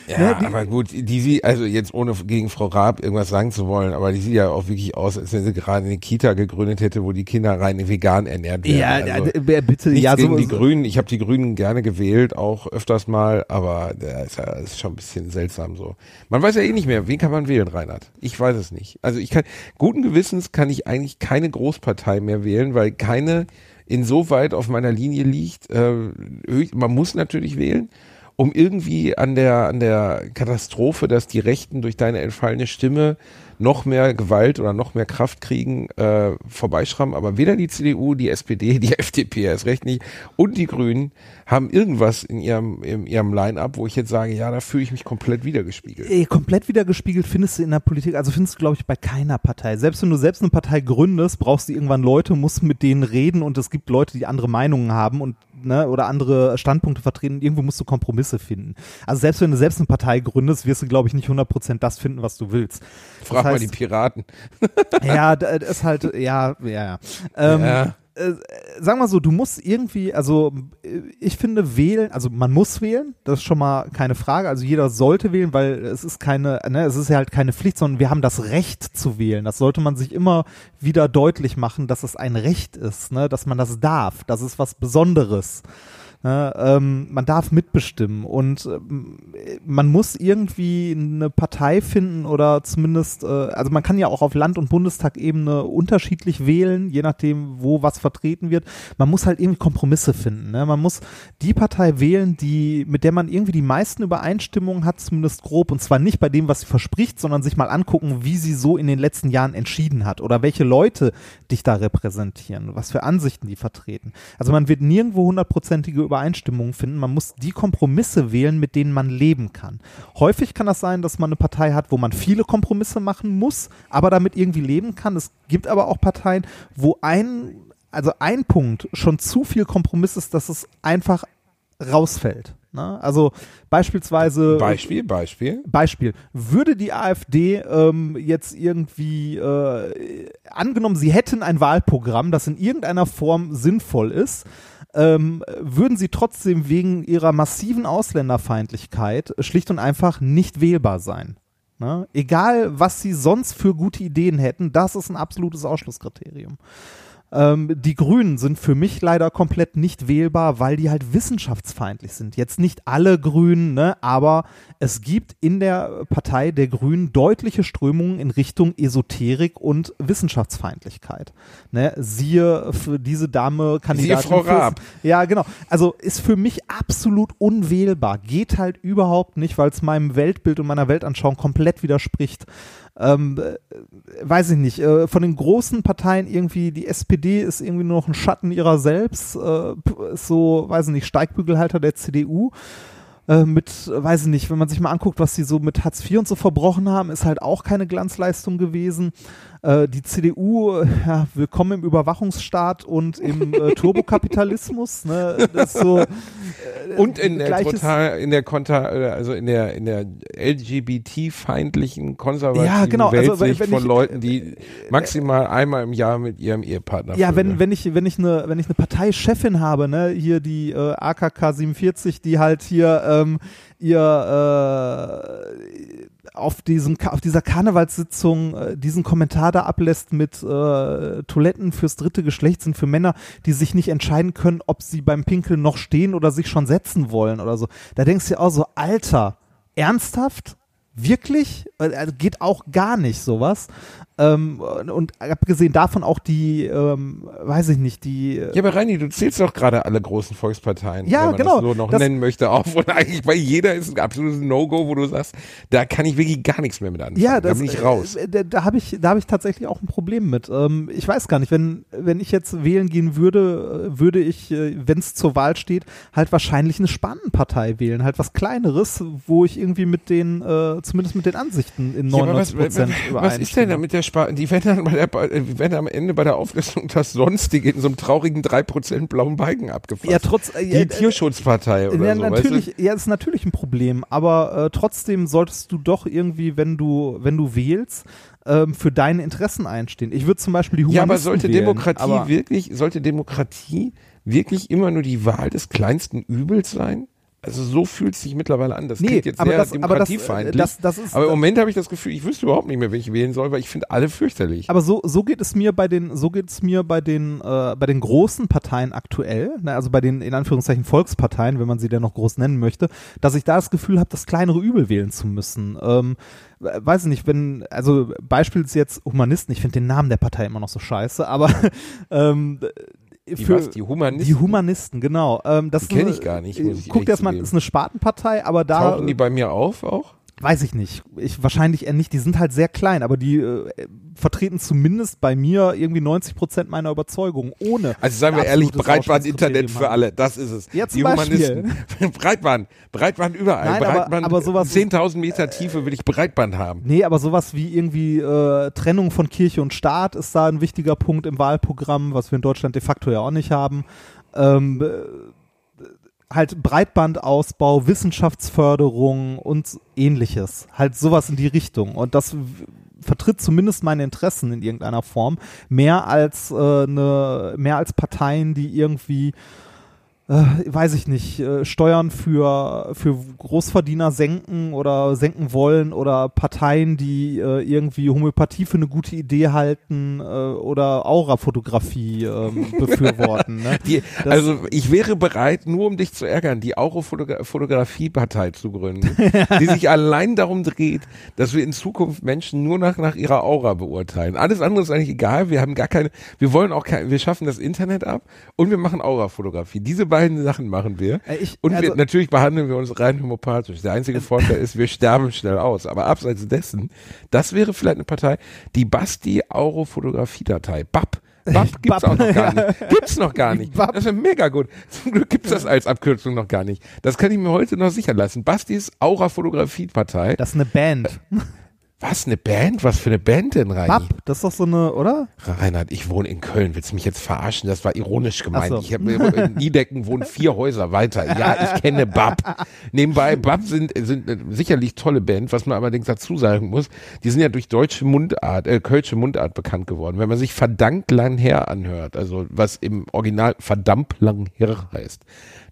Ja, ne, die, aber gut, die sie, also jetzt ohne gegen Frau Raab irgendwas sagen zu wollen, aber die sieht ja auch wirklich aus, als wenn sie gerade eine Kita gegründet hätte, wo die Kinder rein vegan ernährt werden. ja, also, äh, bitte, ja, gegen so, die Grünen. Ich habe die Grünen gerne gewählt, auch öfters mal, aber der ist, ja, ist schon ein bisschen seltsam so. Man weiß ja eh nicht mehr, wen kann man wählen, Reinhard? Ich weiß es nicht. Also ich kann, guten Gewissens kann ich eigentlich keine Großpartei mehr wählen, weil keine insoweit auf meiner Linie liegt. Äh, man muss natürlich wählen, um irgendwie an der, an der Katastrophe, dass die Rechten durch deine entfallene Stimme noch mehr Gewalt oder noch mehr Kraft kriegen, äh, vorbeischrammen. Aber weder die CDU, die SPD, die [laughs] FDP erst recht nicht und die Grünen haben irgendwas in ihrem, in ihrem Line-Up, wo ich jetzt sage, ja, da fühle ich mich komplett wiedergespiegelt. Ey, komplett wiedergespiegelt findest du in der Politik, also findest du, glaube ich, bei keiner Partei. Selbst wenn du selbst eine Partei gründest, brauchst du irgendwann Leute, musst mit denen reden und es gibt Leute, die andere Meinungen haben und ne, oder andere Standpunkte vertreten. Irgendwo musst du Kompromisse finden. Also selbst wenn du selbst eine Partei gründest, wirst du, glaube ich, nicht 100% das finden, was du willst. Frag das mal heißt, die Piraten. [laughs] Ja, das ist halt, ja, ja, ja. Ähm, Ja. Äh, sag mal so, du musst irgendwie, also äh, ich finde wählen, also man muss wählen, das ist schon mal keine Frage, also jeder sollte wählen, weil es ist keine, ne, es ist ja halt keine Pflicht, sondern wir haben das Recht zu wählen. Das sollte man sich immer wieder deutlich machen, dass es ein Recht ist, ne, dass man das darf, das ist was Besonderes. Ne, ähm, man darf mitbestimmen und ähm, man muss irgendwie eine Partei finden oder zumindest, äh, also man kann ja auch auf Land- und Bundestagebene unterschiedlich wählen, je nachdem, wo was vertreten wird. Man muss halt irgendwie Kompromisse finden. Ne? Man muss die Partei wählen, die, mit der man irgendwie die meisten Übereinstimmungen hat, zumindest grob, und zwar nicht bei dem, was sie verspricht, sondern sich mal angucken, wie sie so in den letzten Jahren entschieden hat oder welche Leute dich da repräsentieren, was für Ansichten die vertreten. Also man wird nirgendwo hundertprozentige Übereinstimmungen finden. Man muss die Kompromisse wählen, mit denen man leben kann. Häufig kann das sein, dass man eine Partei hat, wo man viele Kompromisse machen muss, aber damit irgendwie leben kann. Es gibt aber auch Parteien, wo ein, also ein Punkt schon zu viel Kompromiss ist, dass es einfach rausfällt. Ne? Also beispielsweise Beispiel, Beispiel. Beispiel, würde die AfD ähm, jetzt irgendwie äh, angenommen, sie hätten ein Wahlprogramm, das in irgendeiner Form sinnvoll ist, ähm, würden sie trotzdem wegen ihrer massiven Ausländerfeindlichkeit schlicht und einfach nicht wählbar sein. Ne? Egal, was sie sonst für gute Ideen hätten, das ist ein absolutes Ausschlusskriterium. Ähm, die Grünen sind für mich leider komplett nicht wählbar, weil die halt wissenschaftsfeindlich sind. Jetzt nicht alle Grünen, ne, aber es gibt in der Partei der Grünen deutliche Strömungen in Richtung Esoterik und Wissenschaftsfeindlichkeit. Ne, siehe für diese Dame Kandidatin. Frau fürs- Raab. Ja, genau. Also ist für mich absolut unwählbar. Geht halt überhaupt nicht, weil es meinem Weltbild und meiner Weltanschauung komplett widerspricht ähm, äh, weiß ich nicht, äh, von den großen Parteien irgendwie, die SPD ist irgendwie nur noch ein Schatten ihrer selbst, äh, ist so, weiß ich nicht, Steigbügelhalter der CDU. Äh, mit, weiß ich nicht, wenn man sich mal anguckt, was sie so mit Hartz IV und so verbrochen haben, ist halt auch keine Glanzleistung gewesen. Äh, die CDU, äh, ja, willkommen im Überwachungsstaat und im äh, [laughs] Turbokapitalismus. Ne? So, äh, Und in der total, in der Konter, äh, also in der, in der LGBT-feindlichen, konservativen Ja, genau, also Weltsicht wenn von ich- Leuten, die maximal einmal im Jahr mit ihrem Ehepartner Ja, wenn, wenn ich, wenn ich eine, wenn ich eine Parteichefin habe, ne, hier die AKK 47, die halt hier ähm, ihr äh, auf diesem auf dieser Karnevalssitzung äh, diesen Kommentar da ablässt mit äh, Toiletten fürs dritte Geschlecht sind für Männer, die sich nicht entscheiden können, ob sie beim Pinkeln noch stehen oder sich schon setzen wollen oder so. Da denkst du dir auch so, Alter, ernsthaft? Wirklich? Äh, Also geht auch gar nicht sowas. Ähm, und abgesehen davon auch die, ähm, weiß ich nicht, die. äh, Ja, aber Reini, du zählst doch gerade alle großen Volksparteien, Ja, wenn man genau. das so noch Das- nennen möchte, [laughs] auf. Und eigentlich bei jeder ist ein absolutes No-Go, wo du sagst, da kann ich wirklich gar nichts mehr mit anfangen. Ja, da das, bin ich raus. äh, Da, da habe ich, da habe ich tatsächlich auch ein Problem mit. Ähm, ich weiß gar nicht, wenn, wenn ich jetzt wählen gehen würde, äh, würde ich, wenn es zur Wahl steht, halt wahrscheinlich eine Spantenpartei wählen, halt was Kleineres, wo ich irgendwie mit den, äh, zumindest mit den Ansichten in Ja, aber 99 Prozent was, was ist denn da mit der Spar Die werden dann bei der, die werden am Ende bei der Auflistung das Sonstige in so einem traurigen 3% blauen Balken abgefasst. Ja, trotz, äh, die äh, Tierschutzpartei oder ja, so. natürlich, Weißt ja, ist natürlich ein Problem, aber äh, trotzdem solltest du doch irgendwie, wenn du, wenn du wählst, ähm, für deine Interessen einstehen. Ich würde zum Beispiel die du? Humanisten Ja, aber sollte wählen, Demokratie aber, wirklich, sollte Demokratie wirklich immer nur die Wahl des kleinsten Übels sein? Also so fühlt es sich mittlerweile an. Das Nee, jetzt aber sehr das- aber das, demokratiefeindlich. das- ist- aber im Moment habe ich das Gefühl, ich wüsste überhaupt nicht mehr, wen ich wählen soll, weil ich finde alle fürchterlich. Aber so, so geht es mir bei den, so geht es mir bei den, äh, bei den großen Parteien aktuell, ne, also bei den in Anführungszeichen Volksparteien, wenn man sie denn noch groß nennen möchte, dass ich da das Gefühl habe, das kleinere Übel wählen zu müssen. Ähm, we- weiß ich nicht, wenn, also Beispiel ist jetzt Humanisten, ich finde den Namen der Partei immer noch so scheiße, aber [laughs] ähm, die, für was, die Humanisten? die Humanisten, genau. Ähm, das Die ist kenn eine- ich gar nicht, äh, muss ich Guck dir das ehrlich mal, zugeben. ist eine Spartenpartei, aber da Tauchen die bei mir auf auch? Weiß ich nicht. Ich wahrscheinlich eher nicht. Die sind halt sehr klein, aber die äh, vertreten zumindest bei mir irgendwie 90 Prozent meiner Überzeugung. Ohne. Also sagen wir ehrlich, Breitband-Internet Ausschlusskriterium für alle, das ist es. Ja, zum die Beispiel. Humanisten. [laughs] Breitband, Breitband überall. Nein, aber- Breitband, aber sowas- 10.000 Meter Tiefe will ich Breitband haben. Nee, aber sowas wie irgendwie äh, Trennung von Kirche und Staat ist da ein wichtiger Punkt im Wahlprogramm, was wir in Deutschland de facto ja auch nicht haben. Ähm, äh, halt Breitbandausbau, Wissenschaftsförderung und ähnliches. Halt sowas in die Richtung. Und das vertritt zumindest meine Interessen in irgendeiner Form. Mehr als äh, eine, mehr als Parteien, die irgendwie äh, weiß ich nicht, äh, Steuern für, für Großverdiener senken oder senken wollen oder Parteien, die äh, irgendwie Homöopathie für eine gute Idee halten äh, oder Aurafotografie ähm, [laughs] befürworten. Ne? Die, also ich wäre bereit, nur um dich zu ärgern, die Auro-Fotografie-Partei zu gründen, [laughs] die sich allein darum dreht, dass wir in Zukunft Menschen nur nach, nach ihrer Aura beurteilen. Alles andere ist eigentlich egal. Wir haben gar keine, wir wollen auch kein, wir schaffen das Internet ab und wir machen Aura-Fotografie. Diese beiden Sachen machen wir. Äh, ich- und also- wir, natürlich behandeln wir uns rein homopathisch. Der einzige Vorteil ist, wir sterben schnell aus. Aber abseits dessen, das wäre vielleicht eine Partei, die Basti Auro-Fotografie-Datei. BAP. BAP [laughs] gibt's BAP, auch noch gar nicht. [laughs] Gibt's noch gar nicht. BAP. Das wäre mega gut. Zum Glück gibt's das als Abkürzung noch gar nicht. Das kann ich mir heute noch sichern lassen. Bastis Aura-Fotografie-Partei. Das ist eine Band. Was, eine Band? Was für eine Band denn, Reini? Bab, das ist doch so eine, oder? Reinhard, ich wohne in Köln. Willst du mich jetzt verarschen? Das war ironisch gemeint. So. Ich habe in Niedecken wohnen [laughs] vier Häuser weiter. Ja, ich kenne Bab. Nebenbei, Bab sind, sind sicherlich tolle Band, was man allerdings dazu sagen muss. Die sind ja durch deutsche Mundart, äh, kölsche Mundart bekannt geworden. Wenn man sich verdammt lang her anhört, also was im Original verdammt lang her heißt,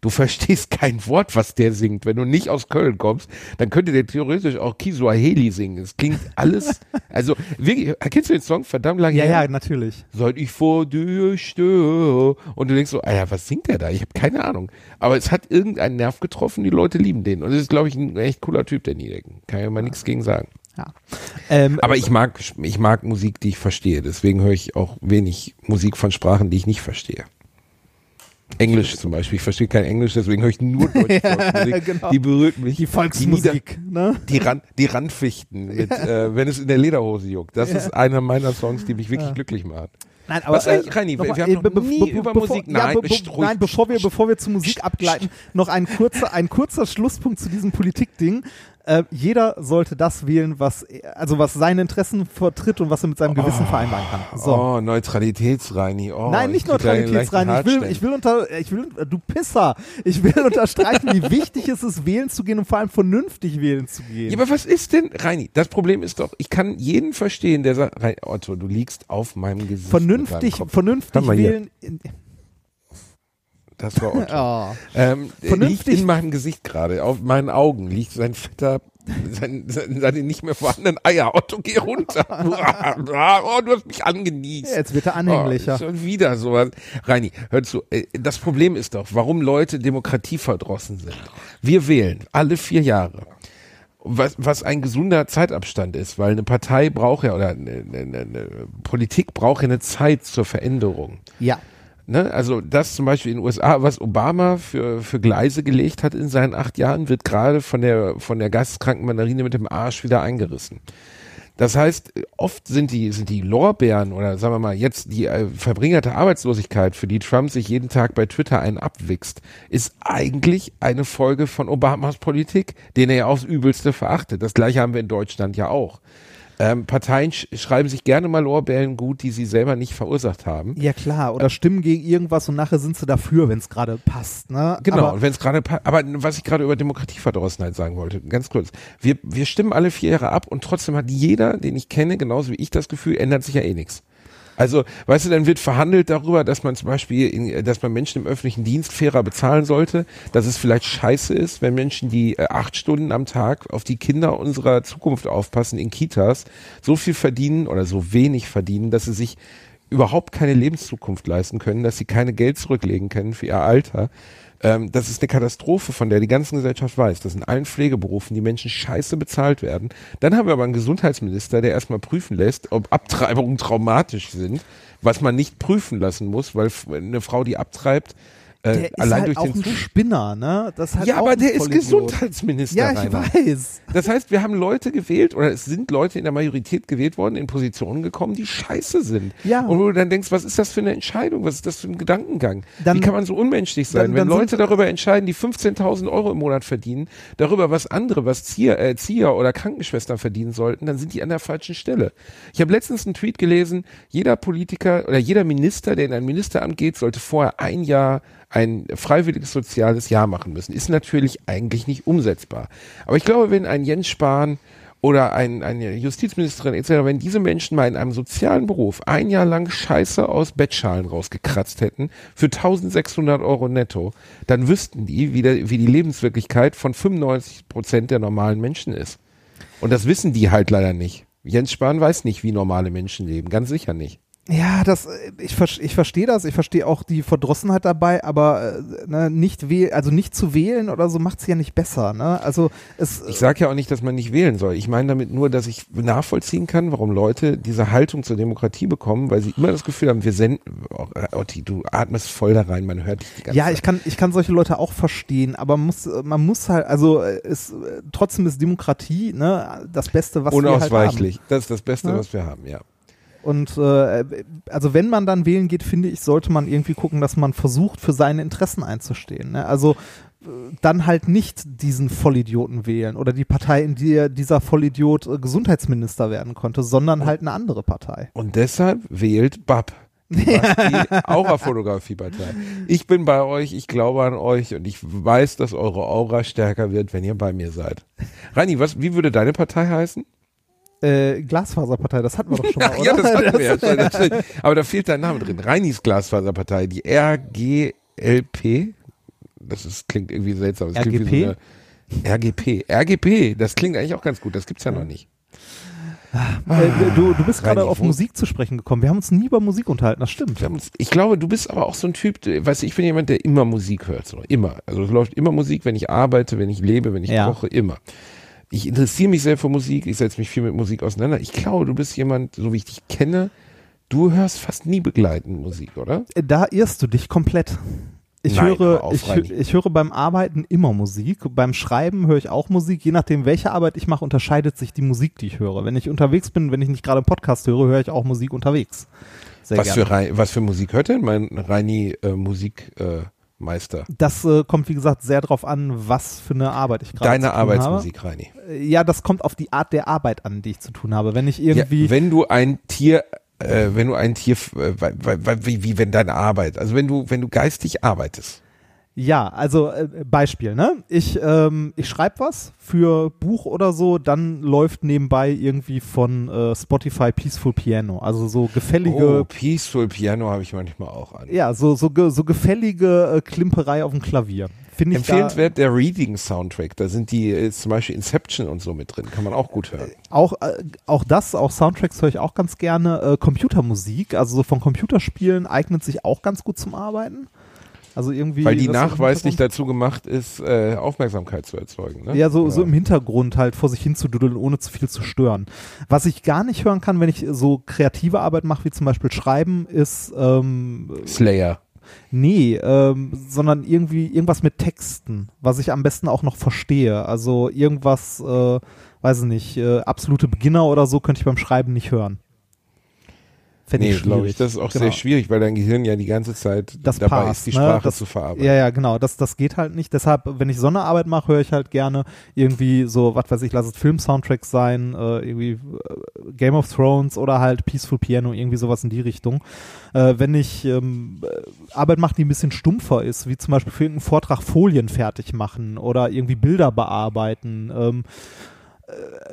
du verstehst kein Wort, was der singt. Wenn du nicht aus Köln kommst, dann könnte der theoretisch auch Kiswahili singen. Es klingt alles, [laughs] also wirklich, kennst du den Song verdammt lang Ja, her? ja, natürlich. Seit ich vor dir stehe. Und du denkst so, Alter, was singt der da? Ich habe keine Ahnung. Aber es hat irgendeinen Nerv getroffen, die Leute lieben den. Und es ist, glaube ich, ein echt cooler Typ, der Niedecken. Kann ja mal nichts gegen sagen. Ja. Ähm, Aber ich mag, ich mag Musik, die ich verstehe. Deswegen höre ich auch wenig Musik von Sprachen, die ich nicht verstehe. Englisch zum Beispiel. Ich verstehe kein Englisch, deswegen höre ich nur [laughs] deutsche Volksmusik. genau. Die berührt mich. die Volksmusik, ne? die, Rand, die Randfichten, mit, [laughs] äh, wenn es in der Lederhose juckt. Das ist einer meiner Songs, die mich wirklich glücklich machen. Nein, aber Was eigentlich, Reini, wir- noch wir haben noch be- be- nie be- über bevor- Musik- ja, nein, nein, bevor wir, bevor wir zur Musik abgleiten, noch ein kurzer, ein kurzer Schlusspunkt zu diesem Politikding. Äh, jeder sollte das wählen, was, also was seine Interessen vertritt und was er mit seinem Gewissen vereinbaren kann. So. Oh, Neutralitätsreini. Oh, Nein, nicht ich krieg da einen Neutralitätsrein. Ich will, ich will unter, ich will, du Pisser. Ich will unterstreichen, wie wichtig es ist, wählen zu gehen und vor allem vernünftig wählen zu gehen. Ja, aber was ist denn, Reini? Das Problem ist doch, ich kann jeden verstehen, der sagt, Otto, du liegst auf meinem Gesicht. vernünftig, vernünftig wählen. in- Das war Otto. [laughs] Oh. Ähm, der Vernünftig- liegt in meinem Gesicht gerade, auf meinen Augen liegt sein fetter, sein, sein, seine nicht mehr vorhandenen Eier. Otto, geh runter. [laughs] [laughs] oh, du hast mich angenießt. Jetzt wird er anhänglicher. Oh, schon wieder sowas. Reini, hör zu. äh, Das Problem ist doch, warum Leute demokratieverdrossen sind. Wir wählen alle vier Jahre. was, was ein gesunder Zeitabstand ist, weil eine Partei braucht ja, oder eine, eine, eine Politik braucht ja eine Zeit zur Veränderung. Ja. Ne? Also das zum Beispiel in den USA, was Obama für, für Gleise gelegt hat in seinen acht Jahren, wird gerade von der, von der geisteskranken Mandarine mit dem Arsch wieder eingerissen. Das heißt, oft sind die, sind die Lorbeeren oder sagen wir mal jetzt die äh, verbringerte Arbeitslosigkeit, für die Trump sich jeden Tag bei Twitter einen abwichst, ist eigentlich eine Folge von Obamas Politik, den er ja aufs Übelste verachtet. Das gleiche haben wir in Deutschland ja auch. Ähm, Parteien sch schreiben sich gerne mal Lorbeeren gut, die sie selber nicht verursacht haben. Ja klar, oder stimmen gegen irgendwas und nachher sind sie dafür, wenn es gerade passt. Ne? Genau, Aber und wenn es gerade pa- aber was ich gerade über Demokratieverdrossenheit sagen wollte, ganz kurz. Wir, wir stimmen alle vier Jahre ab und trotzdem hat jeder, den ich kenne, genauso wie ich das Gefühl, ändert sich ja eh nichts. Also, weißt du, dann wird verhandelt darüber, dass man zum Beispiel, in, dass man Menschen im öffentlichen Dienst fairer bezahlen sollte, dass es vielleicht scheiße ist, wenn Menschen, die äh, acht Stunden am Tag auf die Kinder unserer Zukunft aufpassen in Kitas, so viel verdienen oder so wenig verdienen, dass sie sich überhaupt keine Lebenszukunft leisten können, dass sie keine Geld zurücklegen können für ihr Alter. Ähm, das ist eine Katastrophe, von der die ganze Gesellschaft weiß, dass in allen Pflegeberufen die Menschen scheiße bezahlt werden. Dann haben wir aber einen Gesundheitsminister, der erstmal prüfen lässt, ob Abtreibungen traumatisch sind, was man nicht prüfen lassen muss, weil eine Frau, die abtreibt, der ist allein halt durch auch den ein. Spinner, ne? Das halt Ja, aber der ist. Gesundheitsminister. Ja, ich Rainer. weiß. Das heißt, wir haben Leute gewählt oder es sind Leute in der Majorität gewählt worden, in Positionen gekommen, die scheiße sind. Ja. Und wo du dann denkst, was ist das für eine Entscheidung? Was ist das für ein Gedankengang? Dann- Wie kann man so unmenschlich sein? dann- Wenn dann Leute darüber entscheiden, die 15.000 Euro im Monat verdienen, darüber, was andere, was Zieher, äh, Zieher oder Krankenschwestern verdienen sollten, dann sind die an der falschen Stelle. Ich habe letztens einen Tweet gelesen, jeder Politiker oder jeder Minister, der in ein Ministeramt geht, sollte vorher ein Jahr ein freiwilliges soziales Jahr machen müssen. Ist natürlich eigentlich nicht umsetzbar. Aber ich glaube, wenn ein Jens Spahn oder ein, eine Justizministerin etc., wenn diese Menschen mal in einem sozialen Beruf ein Jahr lang Scheiße aus Bettschalen rausgekratzt hätten für 1600 Euro netto, dann wüssten die, wie, der, wie die Lebenswirklichkeit von 95 Prozent der normalen Menschen ist. Und das wissen die halt leider nicht. Jens Spahn weiß nicht, wie normale Menschen leben, ganz sicher nicht. Ja, das, äh, ich, ich verstehe das, ich verstehe auch die Verdrossenheit dabei, aber äh, ne, nicht wähl, also nicht zu wählen oder so macht's ja nicht besser. Ne? Also es, Ich sage ja auch nicht, dass man nicht wählen soll. Ich meine damit nur, dass ich nachvollziehen kann, warum Leute diese Haltung zur Demokratie bekommen, weil sie immer das Gefühl haben, wir senden, oh, Otti, du atmest voll da rein, man hört dich die ganze ja, ich kann, ich kann solche Leute auch verstehen, aber man muss, man muss halt, also äh, äh, trotzdem ist Demokratie ne, das Beste, was wir halt haben. Unausweichlich. das ist das Beste, Ja. was wir haben, ja. Und äh, also wenn man dann wählen geht, finde ich, sollte man irgendwie gucken, dass man versucht, für seine Interessen einzustehen. Ne? Also äh, dann halt nicht diesen Vollidioten wählen oder die Partei, in der dieser Vollidiot äh, Gesundheitsminister werden konnte, sondern halt eine andere Partei. Und deshalb wählt BAP. Die [laughs] Aura-Fotografie-Partei. Ich bin bei euch, ich glaube an euch und ich weiß, dass eure Aura stärker wird, wenn ihr bei mir seid. Rani, was, wie würde deine Partei heißen? Äh, Glasfaserpartei, das hatten wir doch schon mal, oder? ja, das hatten wir ja schon. Aber da fehlt dein Name drin. Reinis Glasfaserpartei, die RGLP. Das ist, klingt irgendwie seltsam. Das klingt wie RGP? so RGP. RGP, das klingt eigentlich auch ganz gut. Das gibt's ja noch nicht. Äh, du, du bist gerade auf Musik zu sprechen gekommen. Wir haben uns nie über Musik unterhalten, das stimmt. Uns- Ich glaube, du bist aber auch so ein Typ, weißt du, ich bin jemand, der immer Musik hört. So. Immer. Also es läuft immer Musik, wenn ich arbeite, wenn ich lebe, wenn ich Ja. koche, immer. Ich interessiere mich sehr für Musik, ich setze mich viel mit Musik auseinander. Ich glaube, du bist jemand, so wie ich dich kenne, du hörst fast nie begleitend Musik, oder? Da irrst du dich komplett. Ich Nein, hör höre, ich, ich höre beim Arbeiten immer Musik. Beim Schreiben höre ich auch Musik. Je nachdem, welche Arbeit ich mache, unterscheidet sich die Musik, die ich höre. Wenn ich unterwegs bin, wenn ich nicht gerade einen Podcast höre, höre ich auch Musik unterwegs. Sehr Was gerne. für, was für Musik hört denn mein Reini äh, Musikmeister? Äh, Meister? Das äh, kommt, wie gesagt, sehr darauf an, was für eine Arbeit ich gerade Deine zu tun Arbeitsmusik, Reini. habe. Äh, Ja, das kommt auf die Art der Arbeit an, die ich zu tun habe. Wenn ich Ja, irgendwie, wenn du ein Tier, äh, wenn du ein Tier, äh, wie, wie wenn deine Arbeit, also wenn du, wenn du geistig arbeitest. Ja, also äh, Beispiel, ne? Ich, ähm, ich schreibe was für Buch oder so, dann läuft nebenbei irgendwie von äh, Spotify Peaceful Piano. Also so gefällige, Oh, Peaceful Piano habe ich manchmal auch an. ja, so, so, so gefällige äh, Klimperei auf dem Klavier. Da Empfehlenswert der Reading Soundtrack. Da sind die äh, zum Beispiel Inception und so mit drin. Kann man auch gut hören. auch, äh, auch das, auch Soundtracks höre ich auch ganz gerne. Äh, Computermusik, also so von Computerspielen eignet sich auch ganz gut zum Arbeiten. Also irgendwie. Weil die nachweislich dazu gemacht ist, äh, Aufmerksamkeit zu erzeugen. Ne? Ja, so, so im Hintergrund halt vor sich hin zu dudeln, ohne zu viel zu stören. Was ich gar nicht hören kann, wenn ich so kreative Arbeit mache, wie zum Beispiel Schreiben, ist, ähm, Slayer. nee, ähm, sondern irgendwie irgendwas mit Texten, was ich am besten auch noch verstehe. Also irgendwas, äh, weiß ich nicht, äh, absolute Beginner oder so könnte ich beim Schreiben nicht hören. Fände Nee, ich glaube ich. Das ist auch Genau. sehr schwierig, weil dein Gehirn ja die ganze Zeit das dabei passt, ist, die ne? Sprache das, zu verarbeiten. Ja, ja, genau. Das, das geht halt nicht. Deshalb, wenn ich Sonderarbeit mache, höre ich halt gerne irgendwie so, was weiß ich, lass es Film-Soundtracks sein, äh, irgendwie äh, Game of Thrones oder halt Peaceful Piano, irgendwie sowas in die Richtung. Äh, wenn ich ähm, äh, Arbeit mache, die ein bisschen stumpfer ist, wie zum Beispiel für irgendeinen Vortrag Folien fertig machen oder irgendwie Bilder bearbeiten, ähm,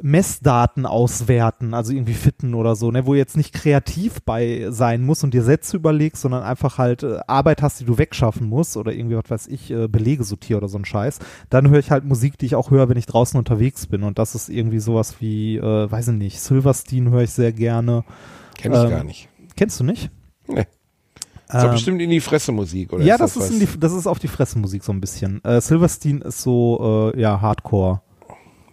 Messdaten auswerten, also irgendwie fitten oder so, ne, wo jetzt nicht kreativ bei sein muss und dir Sätze überlegst, sondern einfach halt äh, Arbeit hast, die du wegschaffen musst oder irgendwie, was weiß ich, äh, Belege sortiere oder so ein Scheiß, dann höre ich halt Musik, die ich auch höre, wenn ich draußen unterwegs bin und das ist irgendwie sowas wie, äh, weiß ich nicht, Silverstein höre ich sehr gerne. Kenn ich Ähm, gar nicht. Kennst du nicht? Nee. Ist doch Ähm, bestimmt in die Fresse Musik, oder? ja, das, was? ist in die, das ist auf die Fressenmusik so ein bisschen. Äh, Silverstein ist so, äh, ja, Hardcore,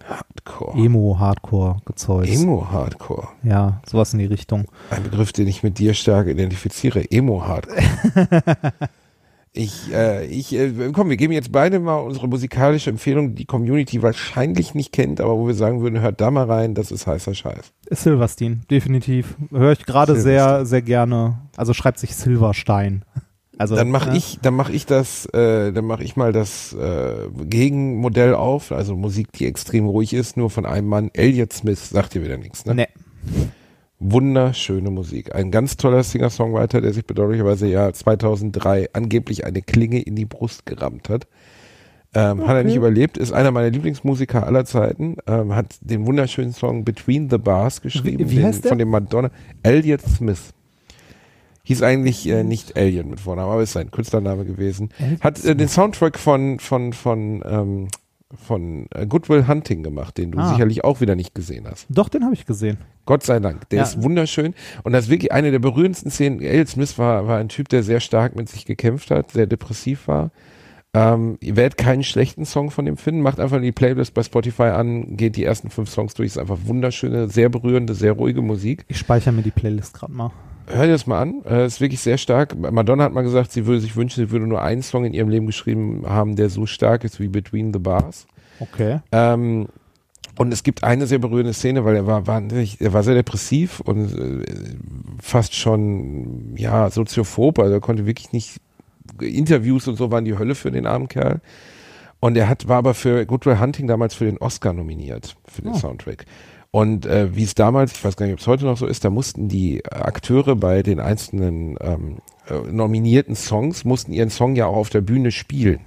Hardcore. Emo-Hardcore gezeugt. Emo-Hardcore. Ja, sowas in die Richtung. Ein Begriff, den ich mit dir stark identifiziere. Emo-Hardcore. [laughs] ich, äh, ich, äh, komm, wir geben jetzt beide mal unsere musikalische Empfehlung, die die Community wahrscheinlich nicht kennt, aber wo wir sagen würden, hört da mal rein, das ist heißer Scheiß. Silverstein, definitiv. Höre ich gerade sehr, sehr gerne. Also schreibt sich Silverstein. Also, Dann mache ja. ich, dann mache ich das, äh, dann mache ich mal das äh, Gegenmodell auf, also Musik, die extrem ruhig ist, nur von einem Mann. Elliot Smith sagt dir wieder nichts, ne? Nee. Wunderschöne Musik. Ein ganz toller Singer-Songwriter, der sich bedauerlicherweise ja 2003 angeblich eine Klinge in die Brust gerammt hat. Ähm, Hat er nicht überlebt, ist einer meiner Lieblingsmusiker aller Zeiten, ähm, hat den wunderschönen Song Between the Bars geschrieben, Wie- wie den, heißt der? von dem Madonna, Elliot Smith. Hieß eigentlich äh, nicht Elliot mit Vornamen, aber ist sein Künstlername gewesen. Hat äh, den Soundtrack von, von, von, ähm, von äh, Goodwill Hunting gemacht, den du Ah. sicherlich auch wieder nicht gesehen hast. Doch, den habe ich gesehen. Gott sei Dank. Der Ja. ist wunderschön. Und das ist wirklich eine der berührendsten Szenen. Elliot Smith war, war ein Typ, der sehr stark mit sich gekämpft hat, sehr depressiv war. Ähm, ihr werdet keinen schlechten Song von dem finden. Macht einfach die Playlist bei Spotify an, geht die ersten fünf Songs durch. Ist einfach wunderschöne, sehr berührende, sehr ruhige Musik. Ich speichere mir die Playlist gerade mal. Hör dir das mal an. Äh, ist wirklich sehr stark. Madonna hat mal gesagt, sie würde sich wünschen, sie würde nur einen Song in ihrem Leben geschrieben haben, der so stark ist wie Between the Bars. Okay. Ähm, und es gibt eine sehr berührende Szene, weil er war wahnsinnig, er war sehr depressiv und äh, fast schon ja soziophob, also er konnte wirklich nicht Interviews und so waren die Hölle für den armen Kerl. Und er hat war aber für Goodwill Hunting damals für den Oscar nominiert für den Oh. Soundtrack. Und äh, wie es damals, ich weiß gar nicht, ob es heute noch so ist, da mussten die Akteure bei den einzelnen ähm, äh, nominierten Songs mussten ihren Song ja auch auf der Bühne spielen.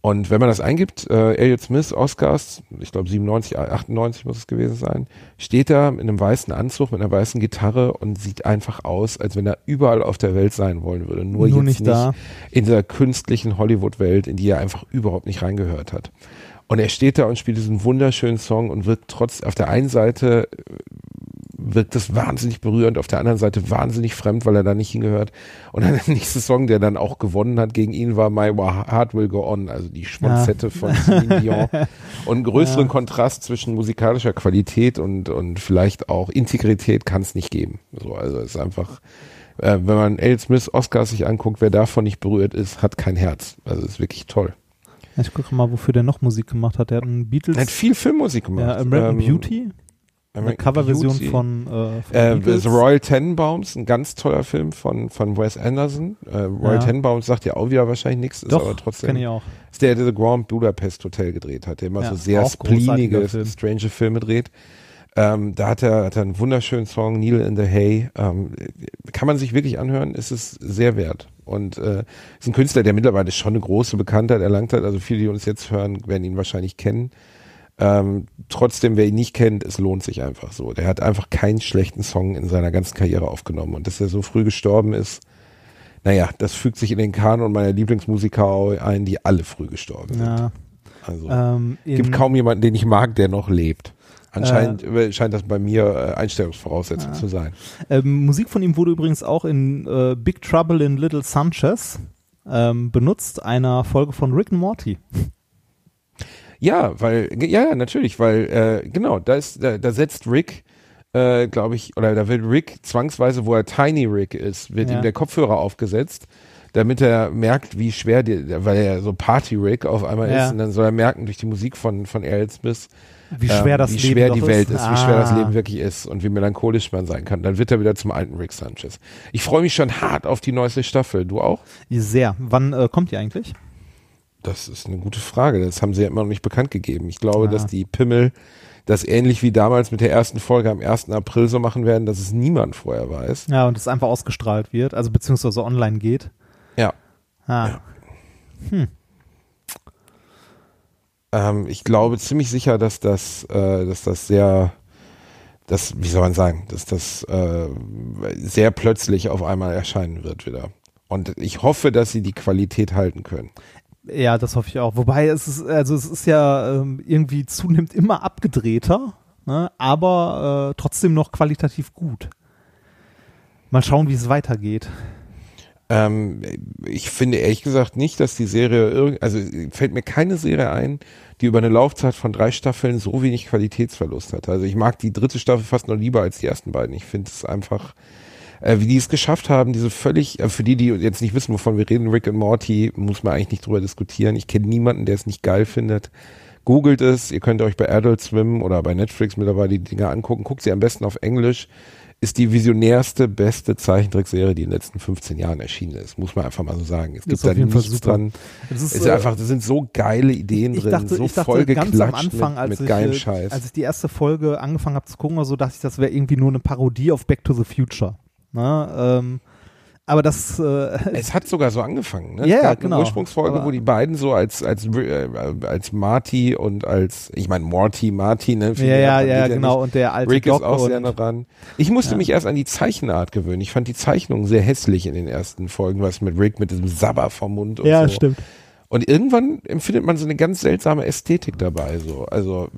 Und wenn man das eingibt, äh, Elliot Smith, Oscars, ich glaube 97, 98 muss es gewesen sein, steht da in einem weißen Anzug mit einer weißen Gitarre und sieht einfach aus, als wenn er überall auf der Welt sein wollen würde. Nur, Nur jetzt nicht da. in dieser künstlichen Hollywood-Welt, in die er einfach überhaupt nicht reingehört hat. Und er steht da und spielt diesen wunderschönen Song und wird trotz, auf der einen Seite äh, wirkt das wahnsinnig berührend, auf der anderen Seite wahnsinnig fremd, weil er da nicht hingehört. Und dann [laughs] der nächste Song, der dann auch gewonnen hat gegen ihn, war My Heart Will Go On, also die Schmonzette von Celine [laughs] Dion. Und größeren Kontrast zwischen musikalischer Qualität und, und vielleicht auch Integrität kann es nicht geben. So, also es ist einfach, äh, wenn man L. Smith Oscars sich anguckt, wer davon nicht berührt ist, hat kein Herz. Also es ist wirklich toll. Ich gucke mal, wofür der noch Musik gemacht hat. Der hat einen Beatles. Er hat viel Filmmusik gemacht. ja, American Ähm, Beauty. Eine Coverversion Beauty. von, äh, von Äh. The Royal Tenenbaums, ein ganz toller Film von, von Wes Anderson. Äh, Royal Ja. Tenenbaums sagt ja auch wieder wahrscheinlich nichts, ist Doch, aber trotzdem. ich auch. Ist der, der The Grand Budapest Hotel gedreht hat, der immer Ja, so sehr spleenige, Film. strange Filme dreht. Ähm, da hat er, hat er einen wunderschönen Song, Neil in the Hay. Ähm, kann man sich wirklich anhören, ist es sehr wert. Und äh, ist ein Künstler, der mittlerweile schon eine große Bekanntheit erlangt hat. Also viele, die uns jetzt hören, werden ihn wahrscheinlich kennen. Ähm, trotzdem, wer ihn nicht kennt, es lohnt sich einfach so. Der hat einfach keinen schlechten Song in seiner ganzen Karriere aufgenommen. Und dass er so früh gestorben ist, naja, das fügt sich in den Kanon meiner Lieblingsmusiker ein, die alle früh gestorben sind. Ja, Also ähm, gibt kaum jemanden, den ich mag, der noch lebt. Anscheinend äh, scheint das bei mir äh, Einstellungsvoraussetzung zu sein. ähm, Musik von ihm wurde übrigens auch in äh, Big Trouble in Little Sanchez ähm, benutzt, einer Folge von Rick and Morty. Ja, weil, ja, ja, natürlich, weil, äh, genau, da ist, da, da setzt Rick, äh, glaube ich, oder da wird Rick zwangsweise, wo er Tiny Rick ist, wird Ja. ihm der Kopfhörer aufgesetzt, damit er merkt, wie schwer die, weil er so Party Rick auf einmal Ja. ist und dann soll er merken durch die Musik von, von Errol Smith, Wie schwer ähm, das wie Leben schwer die Welt ist, wie schwer das Ah. Leben wirklich ist und wie melancholisch man sein kann. Dann wird er wieder zum alten Rick Sanchez. Ich freue mich schon hart auf die neueste Staffel. Du auch? Sehr. Wann äh, kommt die eigentlich? Das ist eine gute Frage. Das haben sie ja immer noch nicht bekannt gegeben. Ich glaube, Ah. dass die Pimmel das ähnlich wie damals mit der ersten Folge am 1. April so machen werden, dass es niemand vorher weiß. Ja, und es einfach ausgestrahlt wird, also beziehungsweise online geht. Ja. Ah. Ähm, ich glaube ziemlich sicher, dass das, äh, dass das sehr, das, wie soll man sagen, dass das äh, sehr plötzlich auf einmal erscheinen wird wieder. Und ich hoffe, dass sie die Qualität halten können. Ja, das hoffe ich auch. Wobei es ist, also es ist ja ähm, irgendwie zunehmend immer abgedrehter, ne, aber äh, trotzdem noch qualitativ gut. Mal schauen, wie es weitergeht. Ähm, ich finde ehrlich gesagt nicht, dass die Serie also fällt mir keine Serie ein, die über eine Laufzeit von drei Staffeln so wenig Qualitätsverlust hat. Also ich mag die dritte Staffel fast noch lieber als die ersten beiden. Ich finde es einfach, äh, wie die es geschafft haben, diese völlig, äh, für die, die jetzt nicht wissen, wovon wir reden, Rick and Morty, muss man eigentlich nicht drüber diskutieren. Ich kenne niemanden, der es nicht geil findet. Googelt es, ihr könnt euch bei Adult Swim oder bei Netflix mittlerweile die Dinger angucken. Guckt sie am besten auf Englisch. Ist die visionärste, beste Zeichentrickserie, die in den letzten 15 Jahren erschienen ist. Muss man einfach mal so sagen. Es gibt Ist da nichts dran. Es Es ist einfach, das sind so geile Ideen ich drin, dachte, so ich dachte voll ganz am Anfang, mit, als, mit ich, geilem äh, Scheiß. als ich die erste Folge angefangen habe zu gucken, so dachte ich, das wäre irgendwie nur eine Parodie auf Back to the Future. Ne? Ähm, aber das, äh, [laughs] Es hat sogar so angefangen, ne? Ja, es ja, gab genau. eine Ursprungsfolge, wo die beiden so als als äh, als Marty und als ich meine Morty, Marty, ne? ja, ja, ja, genau, nicht. und der alte Rick Doc ist auch sehr nah dran. Ich musste Ja. mich erst an die Zeichenart gewöhnen. Ich fand die Zeichnung sehr hässlich in den ersten Folgen, was mit Rick mit diesem Sabber vom Mund und Ja, so. stimmt. Und irgendwann empfindet man so eine ganz seltsame Ästhetik dabei. So, also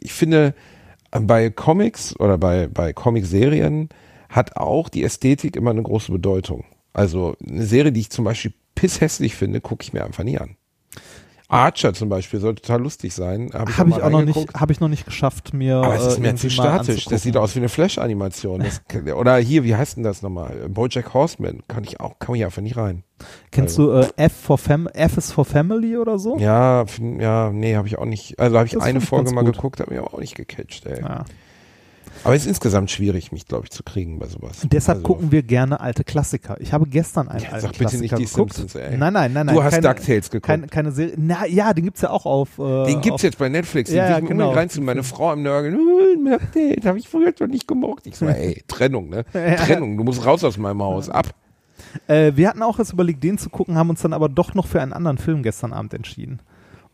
ich finde bei Comics oder bei bei Comicserien hat auch die Ästhetik immer eine große Bedeutung. Also eine Serie, die ich zum Beispiel pisshässlich finde, gucke ich mir einfach nie an. Archer zum Beispiel soll total lustig sein. Habe ich, Habe ich auch noch nicht, habe ich noch nicht geschafft, mir. Aber es ist äh, mir irgendwie zu statisch. Das sieht aus wie eine Flash-Animation. [laughs] Oder hier, wie heißt denn das nochmal? Bojack Horseman. Kann ich auch, kann ich einfach nicht rein. Kennst du äh, F for Fam F is for Family oder so? Ja, ja, nee, habe ich auch nicht. Also habe ich Das eine ich Folge mal geguckt, habe mich aber auch nicht gecatcht, ey. Ja. Aber es ist insgesamt schwierig, mich, glaube ich, zu kriegen bei sowas. Und deshalb also, gucken wir gerne alte Klassiker. Ich habe gestern einen Ja, alten sag bitte nicht Klassiker die geguckt. Simpsons, ey. Nein, nein, nein, nein. Du hast DuckTales geguckt. Keine, keine Serie. Na ja, den gibt's ja auch auf. Äh, Den gibt's auf, jetzt bei Netflix. Den Ja, ich genau. unbedingt reinziehen. Meine Frau am Nörgeln. Uh, Update, habe ich früher schon nicht gemocht. Ich so, ey, [laughs] Trennung, ne? Trennung, du musst raus aus meinem Haus. Ab. Äh, wir hatten auch erst überlegt, den zu gucken, haben uns dann aber doch noch für einen anderen Film gestern Abend entschieden.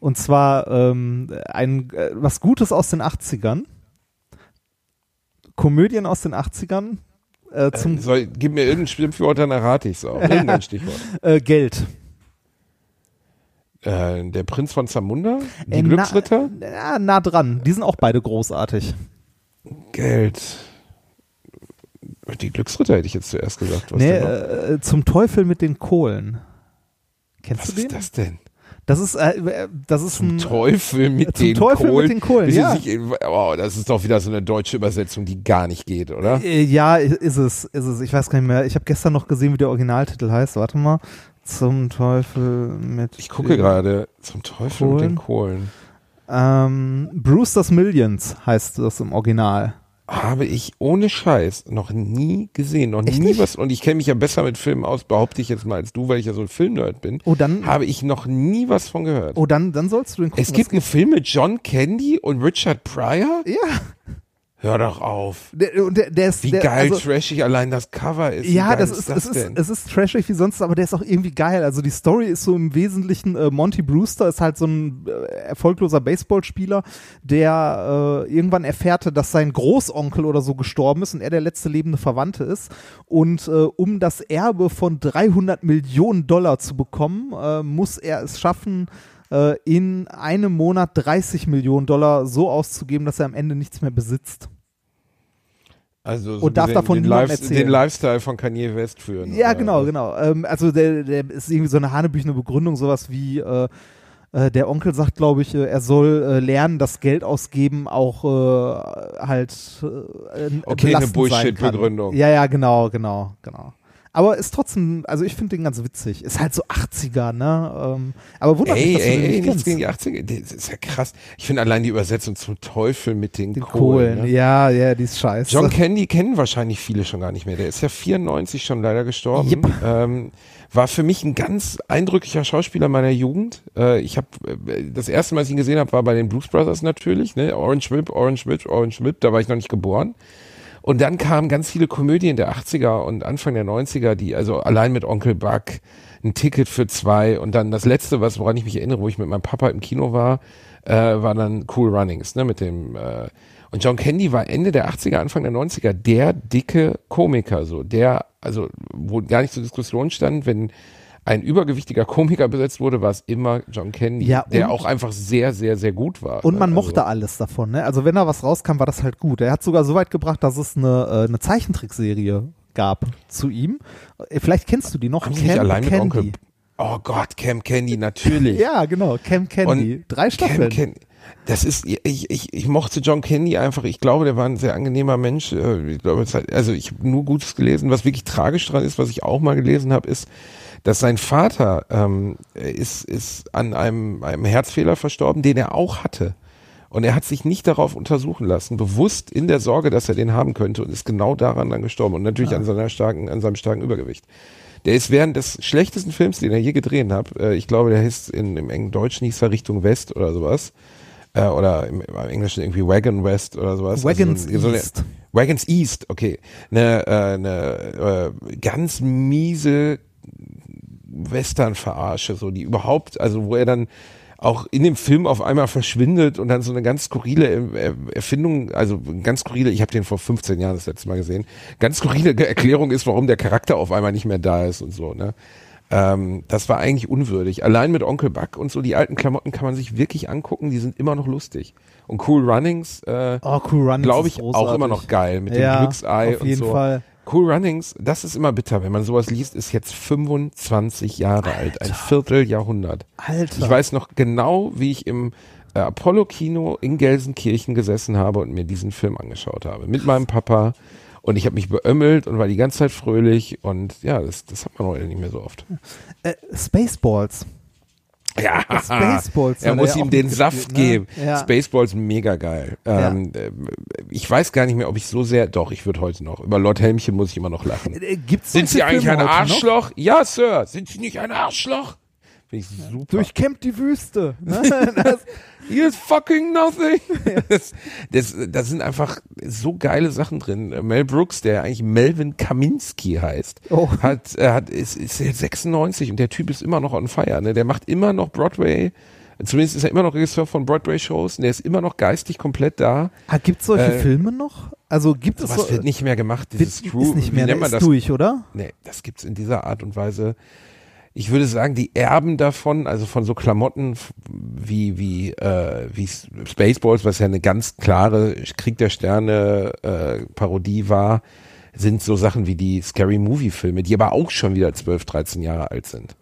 Und zwar ähm, ein äh, was Gutes aus den 80ern. Komödien aus den 80ern. Äh, zum Soll, gib mir irgendein Stichwort, dann errate ich's auch. [laughs] Irgendein Stichwort. äh, Geld. Äh, der Prinz von Zamunda? Die Äh, Glücksritter? Na, ja, nah dran. Die sind auch beide großartig. Geld. Die Glücksritter hätte ich jetzt zuerst gesagt. Was, nee, äh, zum Teufel mit den Kohlen. Kennst was du den? ist das denn? Das ist, äh, äh, das ist Zum ein, Teufel mit zum den Teufel mit Kohlen. den Kohlen, ja. Sie sich- oh, das ist doch wieder so eine deutsche Übersetzung, die gar nicht geht, oder? Äh, Ja, ist es, ist es. Ich weiß gar nicht mehr. Ich habe gestern noch gesehen, wie der Originaltitel heißt. Warte mal. Zum Teufel mit. Ich gucke gerade. Zum Teufel mit den Kohlen. Ähm, Brewster's Millions heißt das im Original. Habe ich ohne Scheiß noch nie gesehen, noch Echt nie nicht? was. Und ich kenne mich ja besser mit Filmen aus, behaupte ich jetzt mal als du, weil ich ja so ein Filmnerd bin. Oh, dann, Habe ich noch nie was von gehört. oh, dann, dann sollst du den gucken. es gibt einen Film mit John Candy und Richard Pryor? Ja, Hör doch auf. der, und der, der ist. Wie der, geil also, trashig allein das Cover ist. Ja, das ist, es, ist, es ist trashig wie sonst, aber der ist auch irgendwie geil. Also die Story ist so im Wesentlichen, äh, Monty Brewster ist halt so ein äh, erfolgloser Baseballspieler, der äh, irgendwann erfährte, dass sein Großonkel oder so gestorben ist und er der letzte lebende Verwandte ist. Und äh, um das Erbe von 300 Millionen Dollar zu bekommen, äh, muss er es schaffen, äh, in einem Monat 30 Millionen Dollar so auszugeben, dass er am Ende nichts mehr besitzt. Also so Und darf gesehen davon den, Lives- erzählen. den Lifestyle von Kanye West führen. Ja, oder? genau, genau. Ähm, also der, der ist irgendwie so eine hanebüchene Begründung, sowas wie äh, äh, der Onkel sagt, glaube ich, äh, er soll äh, lernen, dass Geld ausgeben auch äh, halt äh, Okay, eine Bullshit-Begründung. Ja, ja, genau, genau, genau. Aber ist trotzdem, also ich finde den ganz witzig. Ist halt so 80er, ne? Ähm, aber wundert mich, Ey, du ey, den ey, nicht gegen die 80er. Das ist ja krass. Ich finde allein die Übersetzung zum Teufel mit den, Den Kohlen. Kohlen, ne? ja, ja, die ist scheiße. John Candy kennen wahrscheinlich viele schon gar nicht mehr. Der ist ja 94 schon leider gestorben. Yep. Ähm, war für mich ein ganz eindrücklicher Schauspieler meiner Jugend. Äh, ich habe das erste Mal, als ich ihn gesehen habe, war bei den Blues Brothers natürlich. Ne? Orange Whip, Orange Whip, Orange Whip. Da war ich noch nicht geboren. Und dann kamen ganz viele Komödien der 80er und Anfang der 90er, die also allein mit Onkel Buck, ein Ticket für zwei und dann das letzte, was woran ich mich erinnere, wo ich mit meinem Papa im Kino war, äh, war dann Cool Runnings, ne, mit dem äh, und John Candy war Ende der 80er, Anfang der 90er der dicke Komiker, so der, also wo gar nicht zur Diskussion stand, wenn ein übergewichtiger Komiker besetzt wurde, war es immer John Candy, Ja, der auch einfach sehr, sehr, sehr gut war. Und man Also- mochte alles davon, ne? Also wenn da was rauskam, war das halt gut. Er hat sogar so weit gebracht, dass es eine, äh, eine Zeichentrickserie gab zu ihm. Äh, Vielleicht kennst du die noch. Haben sie nicht Cam allein mit Candy. Onkel? Oh Gott, Cam Candy, natürlich. [laughs] Ja, genau, Cam Candy. Und Drei Staffeln. Cam Candy. Das ist, ich, ich, ich mochte John Candy einfach. Ich glaube, der war ein sehr angenehmer Mensch. Äh, Ich glaube, also ich habe nur Gutes gelesen. Was wirklich tragisch dran ist, was ich auch mal gelesen habe, ist, dass sein Vater ähm, ist, ist an einem, einem Herzfehler verstorben, den er auch hatte. Und er hat sich nicht darauf untersuchen lassen, bewusst in der Sorge, dass er den haben könnte und ist genau daran dann gestorben und natürlich an seiner starken, an seinem starken Übergewicht. Der ist während des schlechtesten Films, den er je gedreht hat, äh, ich glaube, der hieß in, im engen Deutschen hieß er Richtung West oder sowas, äh, oder im, im Englischen irgendwie Wagon West oder sowas. Wagons also so eine- East. Wagons East, okay. Eine, äh, eine äh, ganz miese Western-Verarsche, so die überhaupt, also wo er dann auch in dem Film auf einmal verschwindet und dann so eine ganz skurrile Erfindung, also ganz skurrile, ich habe den vor 15 Jahren das letzte Mal gesehen, ganz skurrile Erklärung ist, warum der Charakter auf einmal nicht mehr da ist und so, ne? Ähm, das war eigentlich unwürdig. Allein mit Onkel Buck und so, die alten Klamotten kann man sich wirklich angucken, die sind immer noch lustig. Und Cool Runnings, äh, Oh, Cool Runnings glaube ich, auch immer noch geil mit dem Ja, Glücksei auf und jeden so. Fall. Cool Runnings, das ist immer bitter, wenn man sowas liest, ist jetzt 25 Jahre alt, ein Vierteljahrhundert. Alter. Ich weiß noch genau, wie ich im äh, Apollo-Kino in Gelsenkirchen gesessen habe und mir diesen Film angeschaut habe. Mit meinem Papa. Und ich habe mich beömmelt und war die ganze Zeit fröhlich. Und ja, das, das hat man heute nicht mehr so oft. Äh, Spaceballs. Ja, Spaceballs [laughs] er muss er ja ihm den Saft ne? geben. Ja. Spaceballs mega geil. Ähm, äh, Ich weiß gar nicht mehr, ob ich so sehr. Doch, ich würde heute noch. Über Lord Helmchen muss ich immer noch lachen. Äh, Gibt's Sind Sie eigentlich ein heute noch? Arschloch? Ja, Sir. Sind Sie nicht ein Arschloch? Finde ich super. Durchkämmt die Wüste. Ne? [laughs] das, Here's fucking nothing. Das, das, das sind einfach so geile Sachen drin. Mel Brooks, der eigentlich Melvin Kaminski heißt, Oh. hat, er hat, ist, ist jetzt 96 und der Typ ist immer noch on fire. Ne? Der macht immer noch Broadway. Zumindest ist er immer noch Regisseur von Broadway-Shows und der ist immer noch geistig komplett da. ah, gibt's solche Äh, Filme noch? Also gibt es so, wird nicht mehr gemacht, wird, dieses ist True, nicht wie mehr, nennt der man ist das? durch, oder? Nee, das gibt's in dieser Art und Weise. Ich würde sagen, die Erben davon, also von so Klamotten wie wie äh, wie Spaceballs, was ja eine ganz klare Krieg der Sterne äh, Parodie war, sind so Sachen wie die Scary Movie Filme, die aber auch schon wieder 12, 13 Jahre alt sind.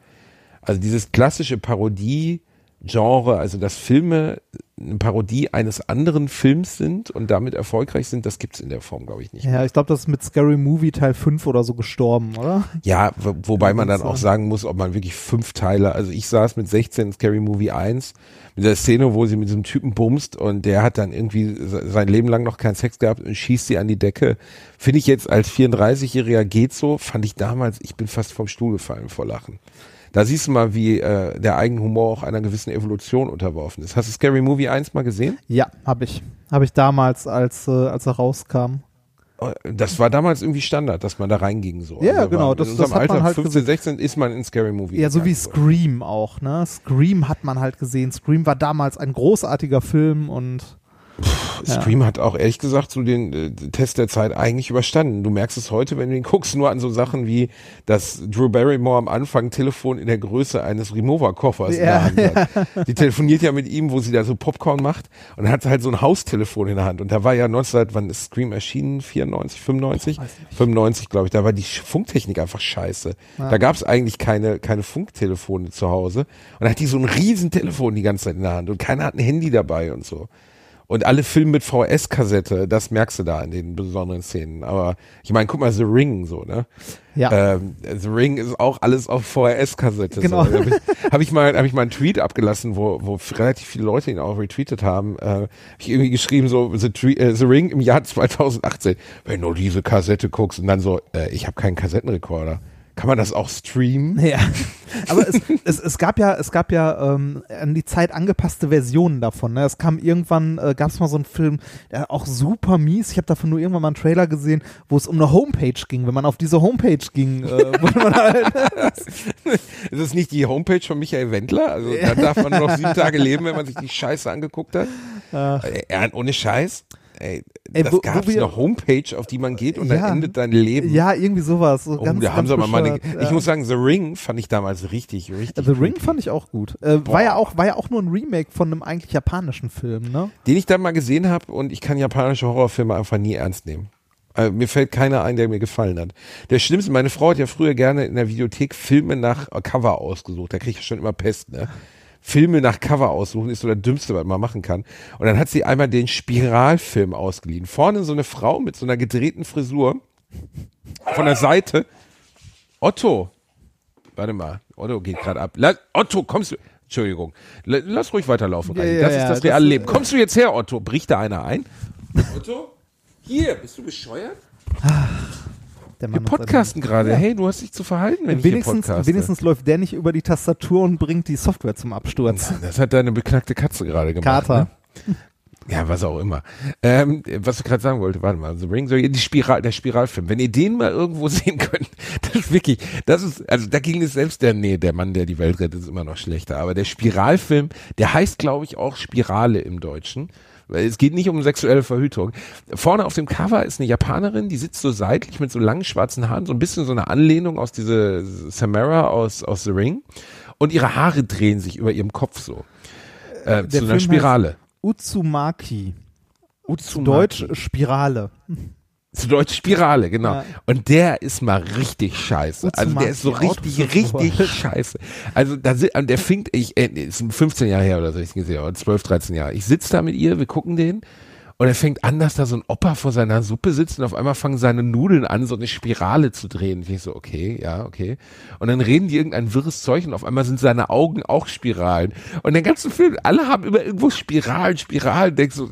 Also dieses klassische Parodie Genre, also dass Filme eine Parodie eines anderen Films sind und damit erfolgreich sind, das gibt's in der Form, glaube ich, nicht. Ja, ich glaube, das ist mit Scary Movie Teil 5 oder so gestorben, oder? Ja, wo, wobei man dann auch sagen muss, ob man wirklich fünf Teile, also ich saß mit 16 in Scary Movie 1, mit der Szene, wo sie mit diesem Typen bumst und der hat dann irgendwie se- sein Leben lang noch keinen Sex gehabt und schießt sie an die Decke. Finde ich jetzt als 34-Jähriger geht so, fand ich damals, ich bin fast vom Stuhl gefallen vor Lachen. Da siehst du mal, wie äh, der eigene Humor auch einer gewissen Evolution unterworfen ist. Hast du Scary Movie 1 mal gesehen? Ja, habe ich. Habe ich damals, als, äh, als er rauskam. Das war damals irgendwie Standard, dass man da reinging so. Ja, Also genau, das- In das unserem man Alter, halt 15, 16, ist man in Scary Movie. Ja, so wie Scream auch, ne? Scream hat man halt gesehen. Scream war damals ein großartiger Film und Stream hat auch ehrlich gesagt so den äh, Test der Zeit eigentlich überstanden. Du merkst es heute, wenn du ihn guckst, nur an so Sachen wie, dass Drew Barrymore am Anfang Telefon in der Größe eines Remover-Koffers in der Hand hat. [laughs] Die telefoniert ja mit ihm, wo sie da so Popcorn macht und hat halt so ein Haustelefon in der Hand. Und da war ja 19, wann ist Stream erschienen? 94, 95? 95, glaube ich. Da war die Funktechnik einfach scheiße. Da gab es eigentlich keine, keine Funktelefone zu Hause. Und da hat die so ein riesen Telefon die ganze Zeit in der Hand und keiner hat ein Handy dabei und so. Und alle Filme mit VS-Kassette, das merkst du da in den besonderen Szenen. Aber ich meine, guck mal, The Ring so, ne? Ja. Ähm, The Ring ist auch alles auf VHS-Kassette. Genau. So. Habe ich, hab ich mal, habe ich mal einen Tweet abgelassen, wo, wo relativ viele Leute ihn auch retweetet haben. Äh, hab ich irgendwie geschrieben so The, äh, The Ring im Jahr [laughs] 2018. Wenn du diese Kassette guckst und dann so, äh, ich habe keinen Kassettenrekorder. Kann man das auch streamen? Ja, [laughs] aber es, es, es gab ja, es gab ja ähm, an die Zeit angepasste Versionen davon. Ne? Es kam irgendwann, äh, gab es mal so einen Film, der auch super mies. Ich habe davon nur irgendwann mal einen Trailer gesehen, wo es um eine Homepage ging. Wenn man auf diese Homepage ging, äh, wurde man [laughs] halt, Ist es nicht die Homepage von Michael Wendler? Also da darf man noch sieben Tage leben, wenn man sich die Scheiße angeguckt hat. Äh, ja, ohne Scheiß. Ey, Ey, das gab's wir- eine Homepage, auf die man geht und Ja. dann endet dein Leben. ja, irgendwie sowas. So Oh, ganz, da haben sie aber mal eine, Ich muss sagen, The Ring fand ich damals richtig, richtig. The Ring fand ich auch gut. Äh, war ja auch, war ja auch nur ein Remake von einem eigentlich japanischen Film, ne? Den ich dann mal gesehen habe und ich kann japanische Horrorfilme einfach nie ernst nehmen. Also, mir fällt keiner ein, der mir gefallen hat. Der Schlimmste, meine Frau hat ja früher gerne in der Videothek Filme nach Cover ausgesucht. Da kriege ich schon immer Pest, ne? Filme nach Cover aussuchen ist so das Dümmste, was man machen kann. Und dann hat sie einmal den Spiralfilm ausgeliehen. Vorne so eine Frau mit so einer gedrehten Frisur. Von der Seite. Otto. Warte mal. Otto geht gerade ab. La Otto, kommst du. Entschuldigung. La lass ruhig weiterlaufen. Ja, ja, das ja, ist das das- reale Leben. Kommst du jetzt her, Otto? Bricht da einer ein? Otto? Hier, bist du bescheuert? Der Wir Mann seine- podcasten gerade. Hey, du hast dich zu verhalten, wenn ich Wenigstens, hier podcaste. wenigstens läuft der nicht über die Tastatur und bringt die Software zum Absturz. Das hat deine beknackte Katze gerade gemacht. Kater. Ne? Ja, was auch immer. Ähm, was ich gerade sagen wollte, warte mal, The Ring, so die Spiral, der Spiralfilm. Wenn ihr den mal irgendwo [laughs] sehen könnt, das ist wirklich, das ist, also da ging es selbst der, nee, der Mann, der die Welt rettet, ist immer noch schlechter. Aber der Spiralfilm, der heißt, glaube ich, auch Spirale im Deutschen. Es geht nicht um sexuelle Verhütung. Vorne auf dem Cover ist eine Japanerin, die sitzt so seitlich mit so langen schwarzen Haaren, so ein bisschen so eine Anlehnung aus diese Samara aus, aus The Ring. Und ihre Haare drehen sich über ihrem Kopf so. Äh, zu einer Film Spirale. Uzumaki. Uzumaki. Deutsch Spirale. Zu Deutsch Spirale, genau. Ja. Und der ist mal richtig scheiße. Also der ist so richtig, richtig [laughs] scheiße. Also da si- und der fängt, ich, äh, ist 15 Jahre her oder so, ich gesehen, oder 12, 13 Jahre. Ich sitze da mit ihr, wir gucken den und er fängt an, dass da so ein Opa vor seiner Suppe sitzt und auf einmal fangen seine Nudeln an, so eine Spirale zu drehen. Ich denk so, okay, ja, okay. Und dann reden die irgendein wirres Zeug und auf einmal sind seine Augen auch Spiralen. Und den ganzen Film, alle haben immer irgendwo Spiralen, Spiralen. Denkst so,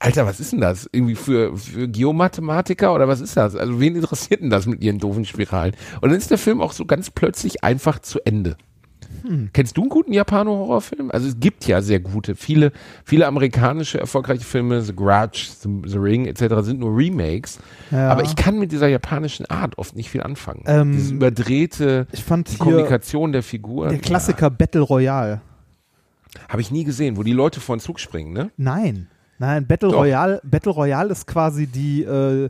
Alter, was ist denn das? Irgendwie für, für Geomathematiker oder was ist das? Also wen interessiert denn das mit ihren doofen Spiralen? Und dann ist der Film auch so ganz plötzlich einfach zu Ende. Kennst du einen guten Japano-Horrorfilm? Also es gibt ja sehr gute, viele, viele amerikanische erfolgreiche Filme, The Grudge, The, The Ring etc. sind nur Remakes. Ja. Aber ich kann mit dieser japanischen Art oft nicht viel anfangen. Ähm, Dieses überdrehte, Kommunikation der Figur. der Klassiker Battle Royale. Habe ich nie gesehen, wo die Leute vor den Zug springen, ne? Nein, nein, Battle Doch. Royale, Battle Royale ist quasi die, äh,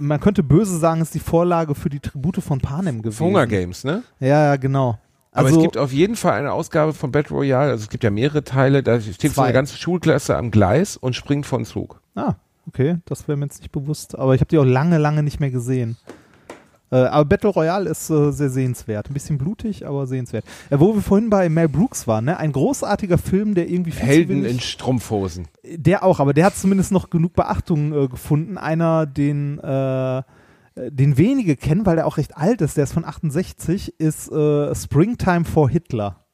man könnte böse sagen, ist die Vorlage für die Tribute von Panem gewesen. Hunger Games, ne? Ja, ja, genau. Aber Also, es gibt auf jeden Fall eine Ausgabe von Battle Royale, also es gibt ja mehrere Teile, da steht so eine ganze Schulklasse am Gleis und springt von Zug. ah, okay, das wäre mir jetzt nicht bewusst, aber ich habe die auch lange, lange nicht mehr gesehen. Äh, aber Battle Royale ist äh, sehr sehenswert. Ein bisschen blutig, aber sehenswert. Äh, wo wir vorhin bei Mel Brooks waren, ne? ein großartiger Film, der irgendwie viel zu Helden wenig, in Strumpfhosen. Der auch, aber der hat zumindest noch genug Beachtung äh, gefunden. Einer, den, äh, den wenige kennen, weil der auch recht alt ist, der ist von 68, ist äh, Springtime for Hitler.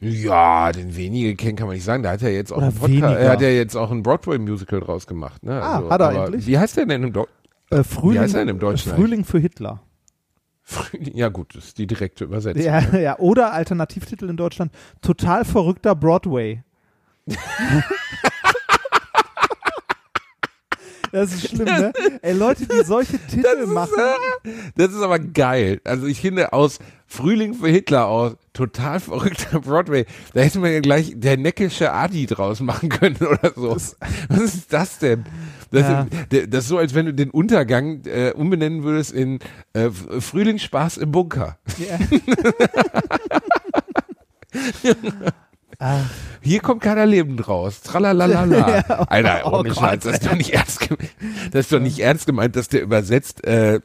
Ja, den wenige kennen kann man nicht sagen. Da hat er jetzt auch Oder einen weniger. er hat ja jetzt auch ein Broadway-Musical draus gemacht. Ne? Ah, hat er aber endlich? Wie heißt der denn im Deutschen? Äh, Frühling, heißt er denn im Deutschen Frühling für Hitler. Ja gut, das ist die direkte Übersetzung. Ja, ja, oder Alternativtitel in Deutschland, total verrückter Broadway. [laughs] Das ist schlimm, ne? Ey, Leute, die solche Titel machen. Das ist aber geil. Also ich finde aus Frühling für Hitler aus total verrückter Broadway. Da hätte man ja gleich der neckische Adi draus machen können oder so. Was ist das denn? Das, Ja. ist, das ist so, als wenn du den Untergang äh, umbenennen würdest in äh, Frühlingsspaß im Bunker. Ja. [laughs] [laughs] Ah, Hier kommt keiner lebend raus. Tralalala. [laughs] Alter, oh ohne Scheiß, das ist doch nicht ernst gemeint. Das ist doch nicht ernst gemeint, dass der übersetzt äh,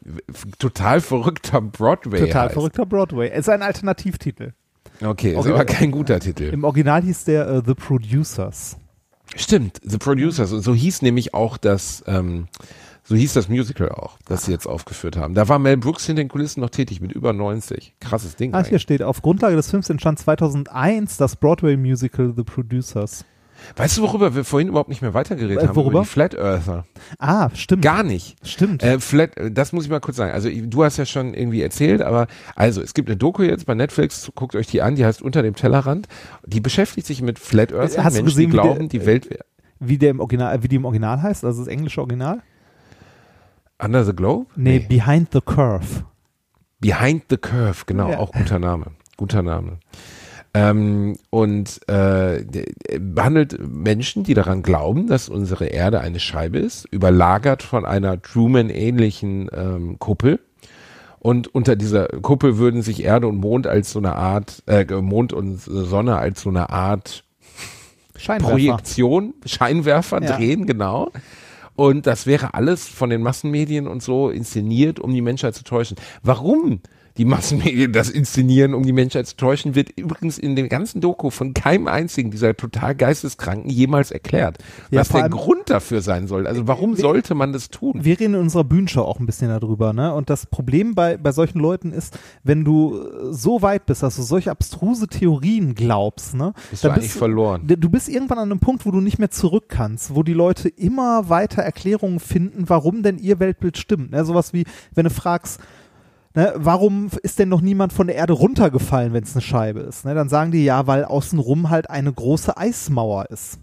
total verrückter Broadway total heißt. verrückter Broadway. Es ist ein Alternativtitel. Okay, ist aber kein guter Titel. Im Original hieß der äh, The Producers. Stimmt, The Producers. Und so hieß nämlich auch das, ähm, so hieß das Musical auch, das sie jetzt aufgeführt haben. Da war Mel Brooks hinter den Kulissen noch tätig mit über 90. Krasses Ding. Ah, hier steht, auf Grundlage des Films entstand 2001 das Broadway-Musical The Producers. Weißt du, worüber wir vorhin überhaupt nicht mehr weitergeredet Äh, haben? worüber? Über die Flat Earther. Ah, stimmt. Gar nicht. Stimmt. Äh, Flat, das muss ich mal kurz sagen. Also du hast ja schon irgendwie erzählt, aber also es gibt eine Doku jetzt bei Netflix, guckt euch die an, die heißt Unter dem Tellerrand. Die beschäftigt sich mit Flat Earther, Hast du Menschen, gesehen, die wie glauben, der- die Welt wäre wie, der im Original, wie die im Original heißt, also das englische Original? Under the Globe? Nee, Behind the Curve. Behind the Curve, genau, Ja. auch guter Name. Guter Name. Ähm, und äh, behandelt Menschen, die daran glauben, dass unsere Erde eine Scheibe ist, überlagert von einer Truman-ähnlichen ähm, Kuppel. Und unter dieser Kuppel würden sich Erde und Mond als so eine Art, äh, Mond und Sonne als so eine Art Scheinwerfer. Projektion, Scheinwerfer Ja. drehen, genau. Und das wäre alles von den Massenmedien und so inszeniert, um die Menschheit zu täuschen. Warum die Massenmedien das inszenieren, um die Menschheit zu täuschen, wird übrigens in dem ganzen Doku von keinem einzigen dieser total Geisteskranken jemals erklärt. Ja, was der Grund dafür sein soll. Also warum sollte man das tun? Wir reden in unserer Bühnenshow auch ein bisschen darüber, ne? Und das Problem bei, bei solchen Leuten ist, wenn du äh, so weit bist, dass du solche abstruse Theorien glaubst, ne? Bist du eigentlich verloren. Du bist irgendwann an einem Punkt, wo du nicht mehr zurück kannst, wo die Leute immer weiter Erklärungen finden, warum denn ihr Weltbild stimmt. Ne? Sowas wie, wenn du fragst, Ne, warum ist denn noch niemand von der Erde runtergefallen, wenn es eine Scheibe ist? Ne, dann sagen die ja, weil außenrum halt eine große Eismauer ist.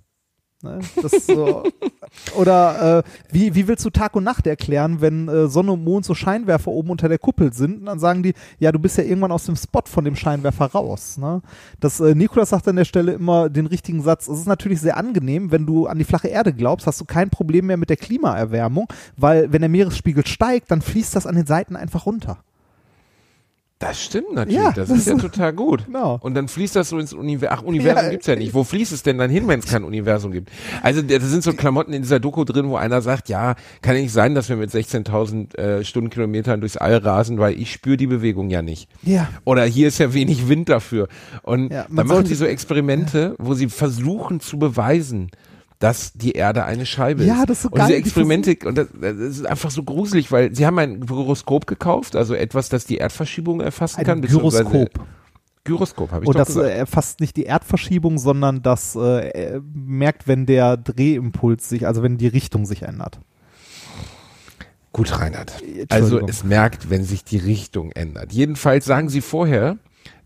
Ne, so. [laughs] Oder äh, wie, wie willst du Tag und Nacht erklären, wenn äh, Sonne und Mond so Scheinwerfer oben unter der Kuppel sind? Und dann sagen die, ja, du bist ja irgendwann aus dem Spot von dem Scheinwerfer raus. Ne? Das, äh, Nikolas sagt an der Stelle immer den richtigen Satz. Es ist natürlich sehr angenehm, wenn du an die flache Erde glaubst, hast du kein Problem mehr mit der Klimaerwärmung, weil wenn der Meeresspiegel steigt, dann fließt das an den Seiten einfach runter. Das stimmt natürlich. Ja, das, das ist ja total gut. Genau. Und dann fließt das so ins Universum. Ach, Universum Ja. gibt's ja nicht. Wo fließt es denn dann hin, wenn es kein Universum gibt? Also da sind so Klamotten in dieser Doku drin, wo einer sagt, ja, kann ja nicht sein, dass wir mit 16.000 äh, Stundenkilometern durchs All rasen, weil ich spüre die Bewegung ja nicht. Ja. Oder hier ist ja wenig Wind dafür. Und Ja, man dann machen die so Experimente, wo sie versuchen zu beweisen, dass die Erde eine Scheibe Ja, ist. das ist so und diese geil, die Experimente, und das, das ist einfach so gruselig, weil sie haben ein Gyroskop gekauft, also etwas, das die Erdverschiebung erfassen kann. Ein beziehungsweise- Gyroskop. Gyroskop, habe ich Und das äh, gesagt. erfasst nicht die Erdverschiebung, sondern das äh, äh, merkt, wenn der Drehimpuls sich, also wenn die Richtung sich ändert. Gut, Reinhard. Entschuldigung. Also es merkt, wenn sich die Richtung ändert. Jedenfalls sagen sie vorher,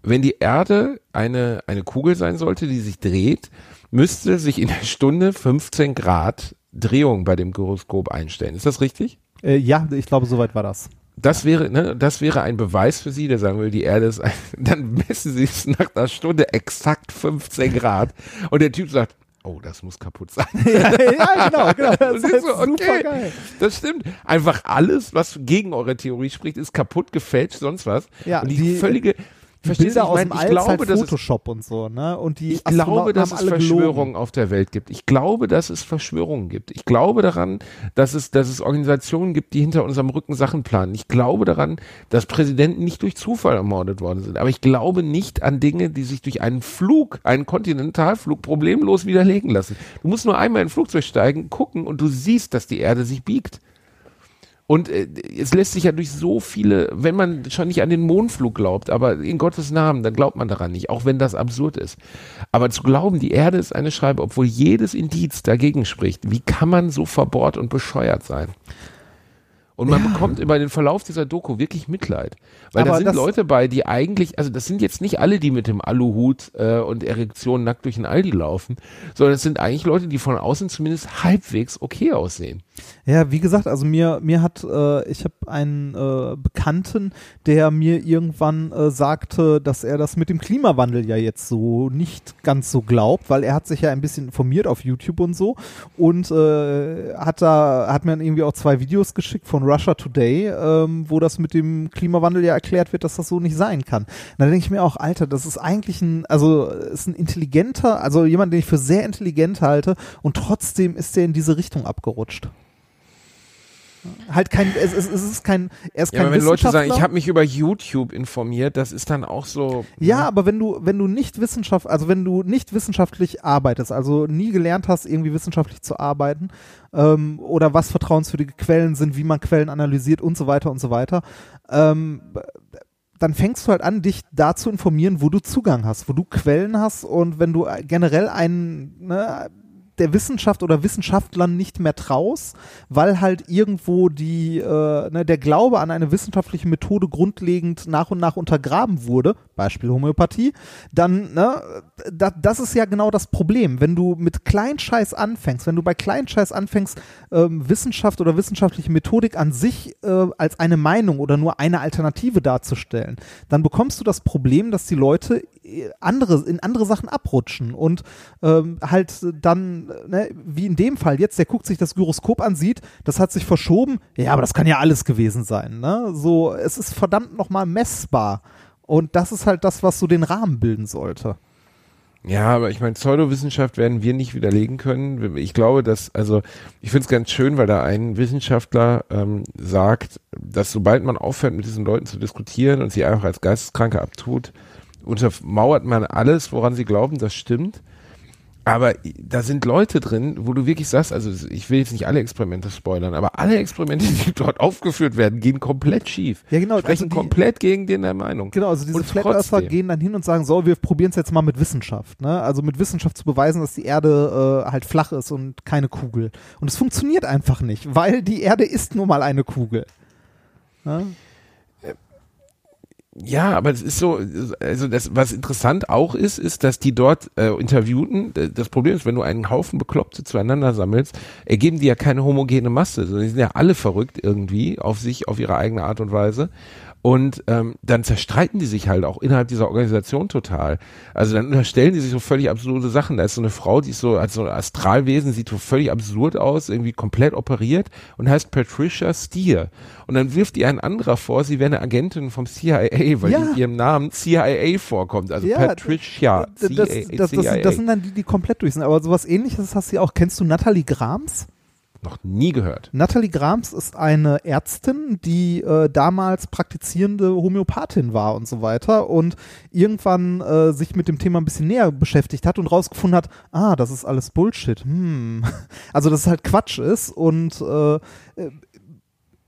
wenn die Erde eine, eine Kugel sein sollte, die sich dreht, müsste sich in der Stunde 15 Grad Drehung bei dem Gyroskop einstellen. Ist das richtig? Äh, ja, ich glaube, soweit war das. Das wäre, ne, das wäre ein Beweis für Sie, der sagen will, die Erde ist, ein, [laughs] dann messen Sie es nach einer Stunde exakt 15 Grad und der Typ sagt, oh, das muss kaputt sein. [laughs] ja, ja, genau, genau. [laughs] Das ist so, super okay, geil. das stimmt. Einfach alles, was gegen eure Theorie spricht, ist kaputt, gefälscht, sonst was. Ja, und die, die- völlige, verstehst Bilder ich aus meine, dem ich glaube, halt dass es Photoshop und so, ne? Und die ich glaube, dass es gelogen. Verschwörungen auf der Welt gibt. Ich glaube, dass es Verschwörungen gibt. Ich glaube daran, dass es, dass es Organisationen gibt, die hinter unserem Rücken Sachen planen. Ich glaube daran, dass Präsidenten nicht durch Zufall ermordet worden sind. Aber ich glaube nicht an Dinge, die sich durch einen Flug, einen Kontinentalflug problemlos widerlegen lassen. Du musst nur einmal in ein Flugzeug steigen, gucken und du siehst, dass die Erde sich biegt. Und äh, es lässt sich ja durch so viele, wenn man schon nicht an den Mondflug glaubt, aber in Gottes Namen, dann glaubt man daran nicht, auch wenn das absurd ist. Aber zu glauben, die Erde ist eine Scheibe, obwohl jedes Indiz dagegen spricht, wie kann man so verbohrt und bescheuert sein? Und man Ja. bekommt über den Verlauf dieser Doku wirklich Mitleid. Weil da Aber sind das- Leute bei, die eigentlich, also das sind jetzt nicht alle, die mit dem Aluhut äh, und Erektion nackt durch den Aldi laufen, sondern es sind eigentlich Leute, die von außen zumindest halbwegs okay aussehen. Ja, wie gesagt, also mir mir hat äh, ich habe einen äh, Bekannten, der mir irgendwann äh, sagte, dass er das mit dem Klimawandel ja jetzt so nicht ganz so glaubt, weil er hat sich ja ein bisschen informiert auf YouTube und so und äh, hat da hat mir dann irgendwie auch zwei Videos geschickt von Russia Today, ähm, wo das mit dem Klimawandel ja erklärt wird, dass das so nicht sein kann. Und da denke ich mir auch, Alter, das ist eigentlich ein also ist ein intelligenter, also jemand, den ich für sehr intelligent halte und trotzdem ist der in diese Richtung abgerutscht halt kein, es, es, es ist kein, er ist Ja, kein aber wenn Leute sagen, ich habe mich über YouTube informiert, das ist dann auch so. ja, aber wenn du, wenn du nicht Wissenschaft, also wenn du nicht wissenschaftlich arbeitest, also nie gelernt hast, irgendwie wissenschaftlich zu arbeiten, ähm, oder was vertrauenswürdige Quellen sind, wie man Quellen analysiert und so weiter und so weiter, ähm, dann fängst du halt an, dich da zu informieren, wo du Zugang hast, wo du Quellen hast und wenn du generell einen, ne, der Wissenschaft oder Wissenschaftlern nicht mehr traust, weil halt irgendwo die, äh, ne, der Glaube an eine wissenschaftliche Methode grundlegend nach und nach untergraben wurde, Beispiel Homöopathie, dann, ne, da, das ist ja genau das Problem. Wenn du mit Kleinscheiß anfängst, wenn du bei Kleinscheiß anfängst, ähm, Wissenschaft oder wissenschaftliche Methodik an sich äh, als eine Meinung oder nur eine Alternative darzustellen, dann bekommst du das Problem, dass die Leute andere, in andere Sachen abrutschen und ähm, halt dann, ne, wie in dem Fall jetzt, der guckt sich das Gyroskop an, sieht, das hat sich verschoben, ja, aber das kann ja alles gewesen sein, ne? So, es ist verdammt nochmal messbar. Und das ist halt das, was so den Rahmen bilden sollte. Ja, aber ich meine, Pseudowissenschaft werden wir nicht widerlegen können. Ich glaube, dass, also ich finde es ganz schön, weil da ein Wissenschaftler ähm, sagt, dass sobald man aufhört, mit diesen Leuten zu diskutieren und sie einfach als Geisteskranke abtut, untermauert man alles, woran sie glauben, das stimmt. Aber da sind Leute drin, wo du wirklich sagst, also ich will jetzt nicht alle Experimente spoilern, aber alle Experimente, die [laughs] dort aufgeführt werden, gehen komplett schief. Ja, genau, Sprechen also die- komplett gegen den der Meinung. Genau, also diese Flat Earther gehen dann hin und sagen, so, wir probieren es jetzt mal mit Wissenschaft. Ne? Also mit Wissenschaft zu beweisen, dass die Erde äh, halt flach ist und keine Kugel. Und es funktioniert einfach nicht, weil die Erde ist nun mal eine Kugel. Ne? Ja, aber es ist so, also das, was interessant auch ist, ist, dass die dort äh, Interviewten, das Problem ist, wenn du einen Haufen Bekloppte zueinander sammelst, ergeben die ja keine homogene Masse, sondern die sind ja alle verrückt irgendwie auf sich, auf ihre eigene Art und Weise. Und ähm, dann zerstreiten die sich halt auch innerhalb dieser Organisation total. Also dann unterstellen die sich so völlig absurde Sachen. Da ist so eine Frau, die ist so als so ein Astralwesen, sieht so völlig absurd aus, irgendwie komplett operiert und heißt Patricia Steer. Und dann wirft ihr ein anderer vor, sie wäre eine Agentin vom CIA, weil Ja. in ihrem Namen CIA vorkommt. Also Ja, Patricia Das, das, CIA. das, das, das sind dann die, die komplett durch sind. Aber sowas ähnliches hast du ja auch. Kennst du Natalie Grams? Noch nie gehört. Natalie Grams ist eine Ärztin, die äh, damals praktizierende Homöopathin war und so weiter und irgendwann äh, sich mit dem Thema ein bisschen näher beschäftigt hat und rausgefunden hat, ah, das ist alles Bullshit. Hm. [laughs] Also, dass es halt Quatsch ist und äh, äh,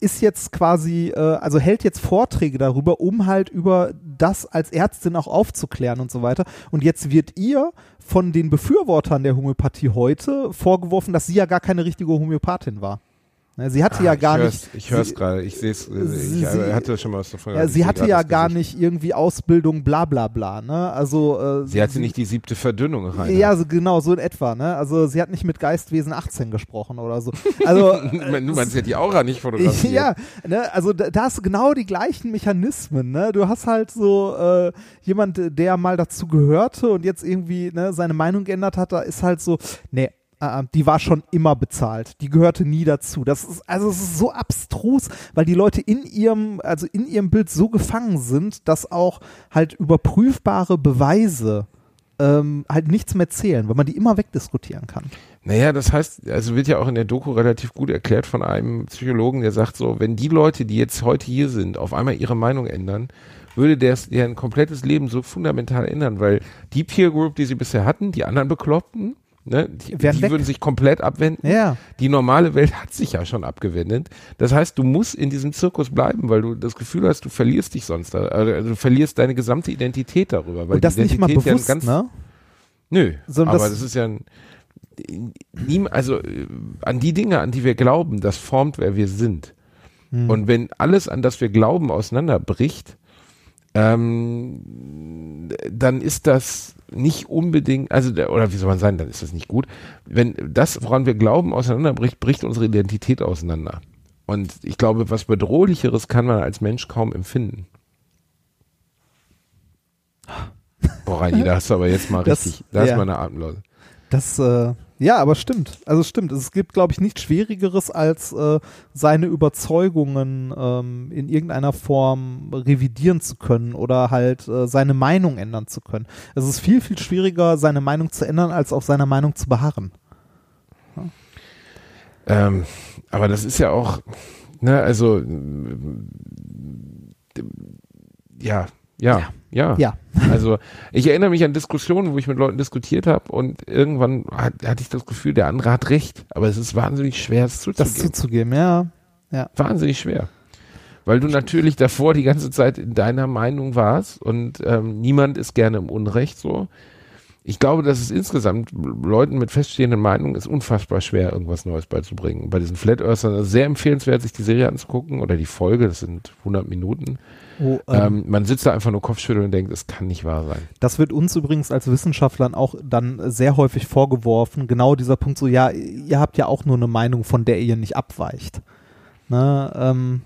ist jetzt quasi, äh, also hält jetzt Vorträge darüber, um halt über das als Ärztin auch aufzuklären und so weiter. Und jetzt wird ihr von den Befürwortern der Homöopathie heute vorgeworfen, dass sie ja gar keine richtige Homöopathin war. Ne, Sie hatte ja Ah, gar ich nicht. hör's- Ich höre es sie- gerade. Ich sehe es. sie- Ich sie- hatte schon mal was davon. Ja, sie hatte ja gar Gesicht. nicht irgendwie Ausbildung, bla bla bla. Ne? Also äh, Sie hatte nicht die siebte Verdünnung rein. Ja, so, genau, so in etwa. Ne? Also sie hat nicht mit Geistwesen 18 gesprochen oder so. Also [laughs] du meinst, sie hat die Aura nicht fotografiert. [laughs] Ja, ne, also da, da hast du genau die gleichen Mechanismen. Ne? Du hast halt so äh, jemand, der mal dazu gehörte und jetzt irgendwie ne, seine Meinung geändert hat, da ist halt so, nee, äh, die war schon immer bezahlt. Die gehörte nie dazu. Das ist also es ist so abstrus, weil die Leute in ihrem also in ihrem Bild so gefangen sind, dass auch halt überprüfbare Beweise ähm, halt nichts mehr zählen, weil man die immer wegdiskutieren kann. Naja, das heißt, also wird ja auch in der Doku relativ gut erklärt von einem Psychologen, der sagt so, wenn die Leute, die jetzt heute hier sind, auf einmal ihre Meinung ändern, würde das deren komplettes Leben so fundamental ändern, weil die Peer Group, die sie bisher hatten, die anderen Bekloppten, ne, die, die würden sich komplett abwenden. Ja. Die normale Welt hat sich ja schon abgewendet. Das heißt, du musst in diesem Zirkus bleiben, weil du das Gefühl hast, du verlierst dich sonst, da- also du verlierst deine gesamte Identität darüber. Weil Und das nicht mal Identität ja bewusst, ganz, ne? Nö, Sondern aber das- das, ist ja ein, also an die Dinge, an die wir glauben, das formt, wer wir sind. Und wenn alles, an das wir glauben, auseinanderbricht, ähm, dann ist das nicht unbedingt, also der, oder wie soll man sagen, dann ist das nicht gut. Wenn das, woran wir glauben, auseinanderbricht, bricht unsere Identität auseinander. Und ich glaube, was bedrohlicheres kann man als Mensch kaum empfinden. Boah, Reini, da hast du aber jetzt mal Das- richtig, da ist ja. meine Atemlose. Das, äh, ja, aber stimmt. Also stimmt. Es gibt, glaube ich, nichts Schwierigeres, als äh, seine Überzeugungen ähm, in irgendeiner Form revidieren zu können oder halt äh, seine Meinung ändern zu können. Es ist viel, viel schwieriger, seine Meinung zu ändern, als auf seiner Meinung zu beharren. Ähm, aber das ist ja auch, ne, also ja, ja, ja, Ja. [laughs] Also ich erinnere mich an Diskussionen, wo ich mit Leuten diskutiert habe und irgendwann hat, hatte ich das Gefühl, der andere hat recht, aber es ist wahnsinnig schwer, es Das zuzugeben. zuzugeben, ja. Ja. wahnsinnig schwer. Weil du natürlich davor die ganze Zeit in deiner Meinung warst und ähm, niemand ist gerne im Unrecht so. Ich glaube, dass es insgesamt Leuten mit feststehenden Meinungen ist unfassbar schwer, irgendwas Neues beizubringen. Bei diesen Flat Earthern ist es sehr empfehlenswert, sich die Serie anzugucken oder die Folge, das sind 100 Minuten. Oh, ähm, Ähm, man sitzt da einfach nur Kopfschütteln und denkt, es kann nicht wahr sein. Das wird uns übrigens als Wissenschaftlern auch dann sehr häufig vorgeworfen. Genau dieser Punkt so, ja, ihr habt ja auch nur eine Meinung, von der ihr nicht abweicht. Ne, ähm,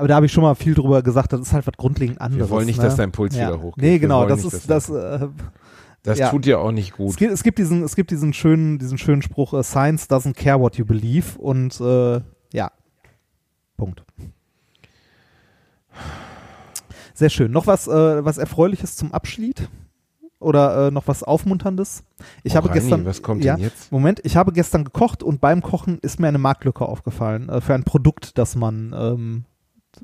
aber da habe ich schon mal viel drüber gesagt, das ist halt was grundlegend anderes. wollen nicht, ne? dass dein Puls ja. wieder hochgeht. Nee, Wir genau, das nicht, ist das. Äh, Das Ja. tut dir auch nicht es, gut. gibt, es gibt diesen, es gibt diesen schönen, diesen schönen Spruch: äh, Science doesn't care what you believe. Und äh, ja, Punkt. Sehr schön. Noch was, äh, was Erfreuliches zum Abschied? Oder äh, noch was Aufmunterndes? Ich Oh, habe Reini, gestern. was kommt ja, denn jetzt? Moment, ich habe gestern gekocht und beim Kochen ist mir eine Marktlücke aufgefallen äh, für ein Produkt, das man ähm,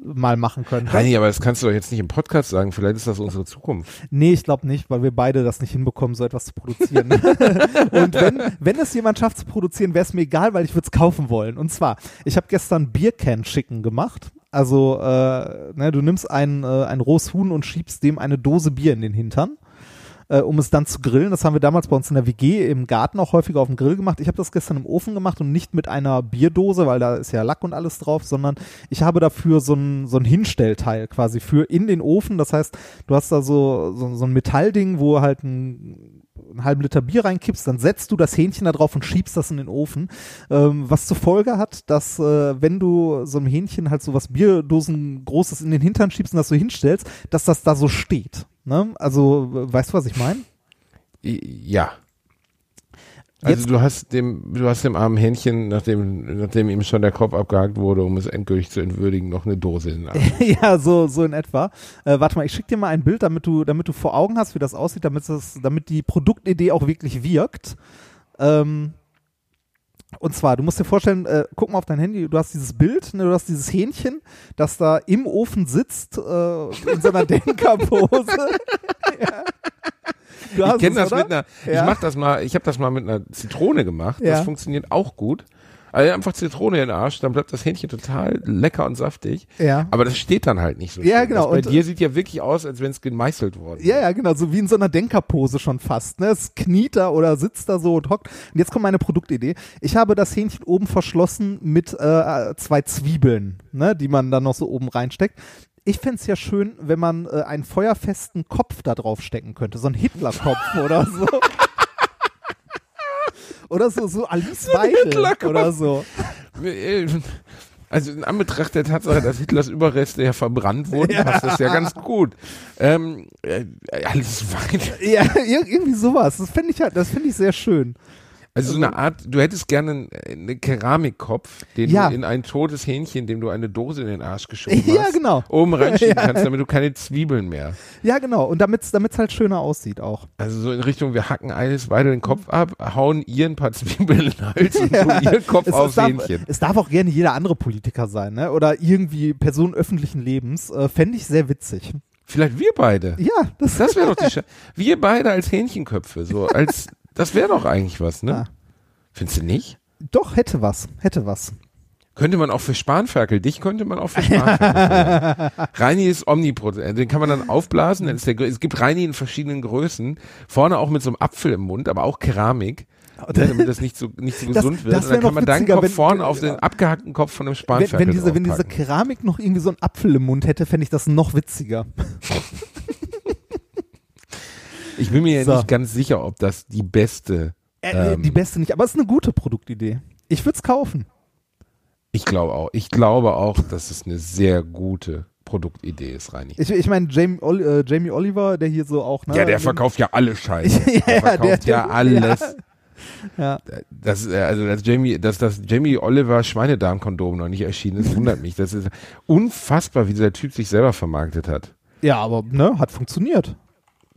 mal machen könnte. Reini, aber das kannst du doch jetzt nicht im Podcast sagen. Vielleicht ist das unsere Zukunft. Nee, ich glaube nicht, weil wir beide das nicht hinbekommen, so etwas zu produzieren. [laughs] und wenn, wenn es jemand schafft zu produzieren, wäre es mir egal, weil ich würde es kaufen wollen. Und zwar, ich habe gestern Biercan Chicken gemacht. Also, äh, ne, du nimmst ein, äh, ein rohes Huhn und schiebst dem eine Dose Bier in den Hintern. Äh, um es dann zu grillen. Das haben wir damals bei uns in der WG im Garten auch häufiger auf dem Grill gemacht. Ich habe das gestern im Ofen gemacht und nicht mit einer Bierdose, weil da ist ja Lack und alles drauf, sondern ich habe dafür so ein, so ein Hinstellteil quasi für in den Ofen. Das heißt, du hast da so, so, so ein Metallding, wo halt ein, einen halben Liter Bier reinkippst, dann setzt du das Hähnchen da drauf und schiebst das in den Ofen. Ähm, was zur Folge hat, dass äh, wenn du so einem Hähnchen halt so was Bierdosen Großes in den Hintern schiebst und das so hinstellst, dass das da so steht. Ne? Also, weißt du, was ich meine? Ja. Also Jetzt- du hast dem, du hast dem armen Hähnchen, nachdem, nachdem ihm schon der Kopf abgehakt wurde, um es endgültig zu entwürdigen, noch eine Dose in den Arm. [laughs] ja, so, so in etwa. Äh, warte mal, ich schicke dir mal ein Bild, damit du, damit du vor Augen hast, wie das aussieht, damit, das, damit die Produktidee auch wirklich wirkt. Ähm, und zwar, du musst dir vorstellen, äh, guck mal auf dein Handy, du hast dieses Bild, ne, du hast dieses Hähnchen, das da im Ofen sitzt, äh, in so einer [laughs] Denkerpose. ja. Du Ich kenne das oder? mit einer, Ja. ich mach das mal, ich habe das mal mit einer Zitrone gemacht. Ja. Das funktioniert auch gut. Also einfach Zitrone in den Arsch, dann bleibt das Hähnchen total lecker und saftig. Ja. Aber das steht dann halt nicht so. Ja, schön. genau. Das bei Und- dir sieht ja wirklich aus, als wenn es gemeißelt worden Ja, ja, genau, so wie in so einer Denkerpose schon fast. Ne? Es kniet da oder sitzt da so und hockt. Und jetzt kommt meine Produktidee. Ich habe das Hähnchen oben verschlossen mit äh, zwei Zwiebeln, ne? die man dann noch so oben reinsteckt. Ich fänd's ja schön, wenn man äh, einen feuerfesten Kopf da drauf stecken könnte. So ein Hitlerkopf oder so. [laughs] Oder so, so Alice Weidel oder so. Also in Anbetracht der Tatsache, dass Hitlers Überreste ja verbrannt wurden, passt das ja ganz gut. Ähm, äh, alles weiter. Ja, ir- irgendwie sowas. Das finde ich halt, das finde ich sehr schön. Also so eine Art, du hättest gerne einen, einen Keramikkopf, den Ja. du in ein totes Hähnchen, dem du eine Dose in den Arsch geschoben [laughs] Ja, hast, genau. oben [laughs] reinschieben Ja. kannst, damit du keine Zwiebeln mehr. Ja, genau. Und damit's damit's halt schöner aussieht auch. Also so in Richtung, wir hacken eines beide den Kopf ab, hauen ihr ein paar Zwiebeln in den Hals [laughs] und tun ihren Kopf es, es, aufs darf, Hähnchen. es darf auch gerne jeder andere Politiker sein, ne? Oder irgendwie Person öffentlichen Lebens. Äh, Fände ich sehr witzig. Vielleicht wir beide. Ja, das, Das wäre doch die Sch Wir beide als Hähnchenköpfe, so als, das wäre doch eigentlich was, ne? Ja. Findest du nicht? doch hätte was, hätte was. Könnte man auch für Spanferkel, dich könnte man auch für Spanferkel. [laughs] Reini ist omnipotent, den kann man dann aufblasen, dann ist der, es gibt Reini in verschiedenen Größen, vorne auch mit so einem Apfel im Mund, aber auch Keramik. ne, damit das nicht so, nicht so Das- gesund wird. Und dann kann man deinen Kopf wenn- vorne auf den abgehackten Kopf von einem Wenn, Spanferkel wenn, diese, wenn diese. Keramik noch irgendwie so einen Apfel im Mund hätte, fände ich das noch witziger. [laughs] Ich bin mir ja So. nicht ganz sicher, ob das die beste. Äh, Ähm. die beste nicht, aber es ist eine gute Produktidee. Ich würde es kaufen. Ich glaube auch. Ich glaube auch, dass es eine sehr gute Produktidee ist, Reini. Ich, ich meine, Jamie, äh, Jamie Oliver, der hier so auch, ne? Ja, der verkauft ja alle Scheiße. [laughs] Ja, der ja, verkauft der- ja alles. Ja. Das, äh, also dass Jamie, dass das Jamie Oliver Schweinedarmkondom noch nicht erschienen ist, wundert mich. Das ist unfassbar, wie dieser Typ sich selber vermarktet hat. ja, aber ne, hat funktioniert.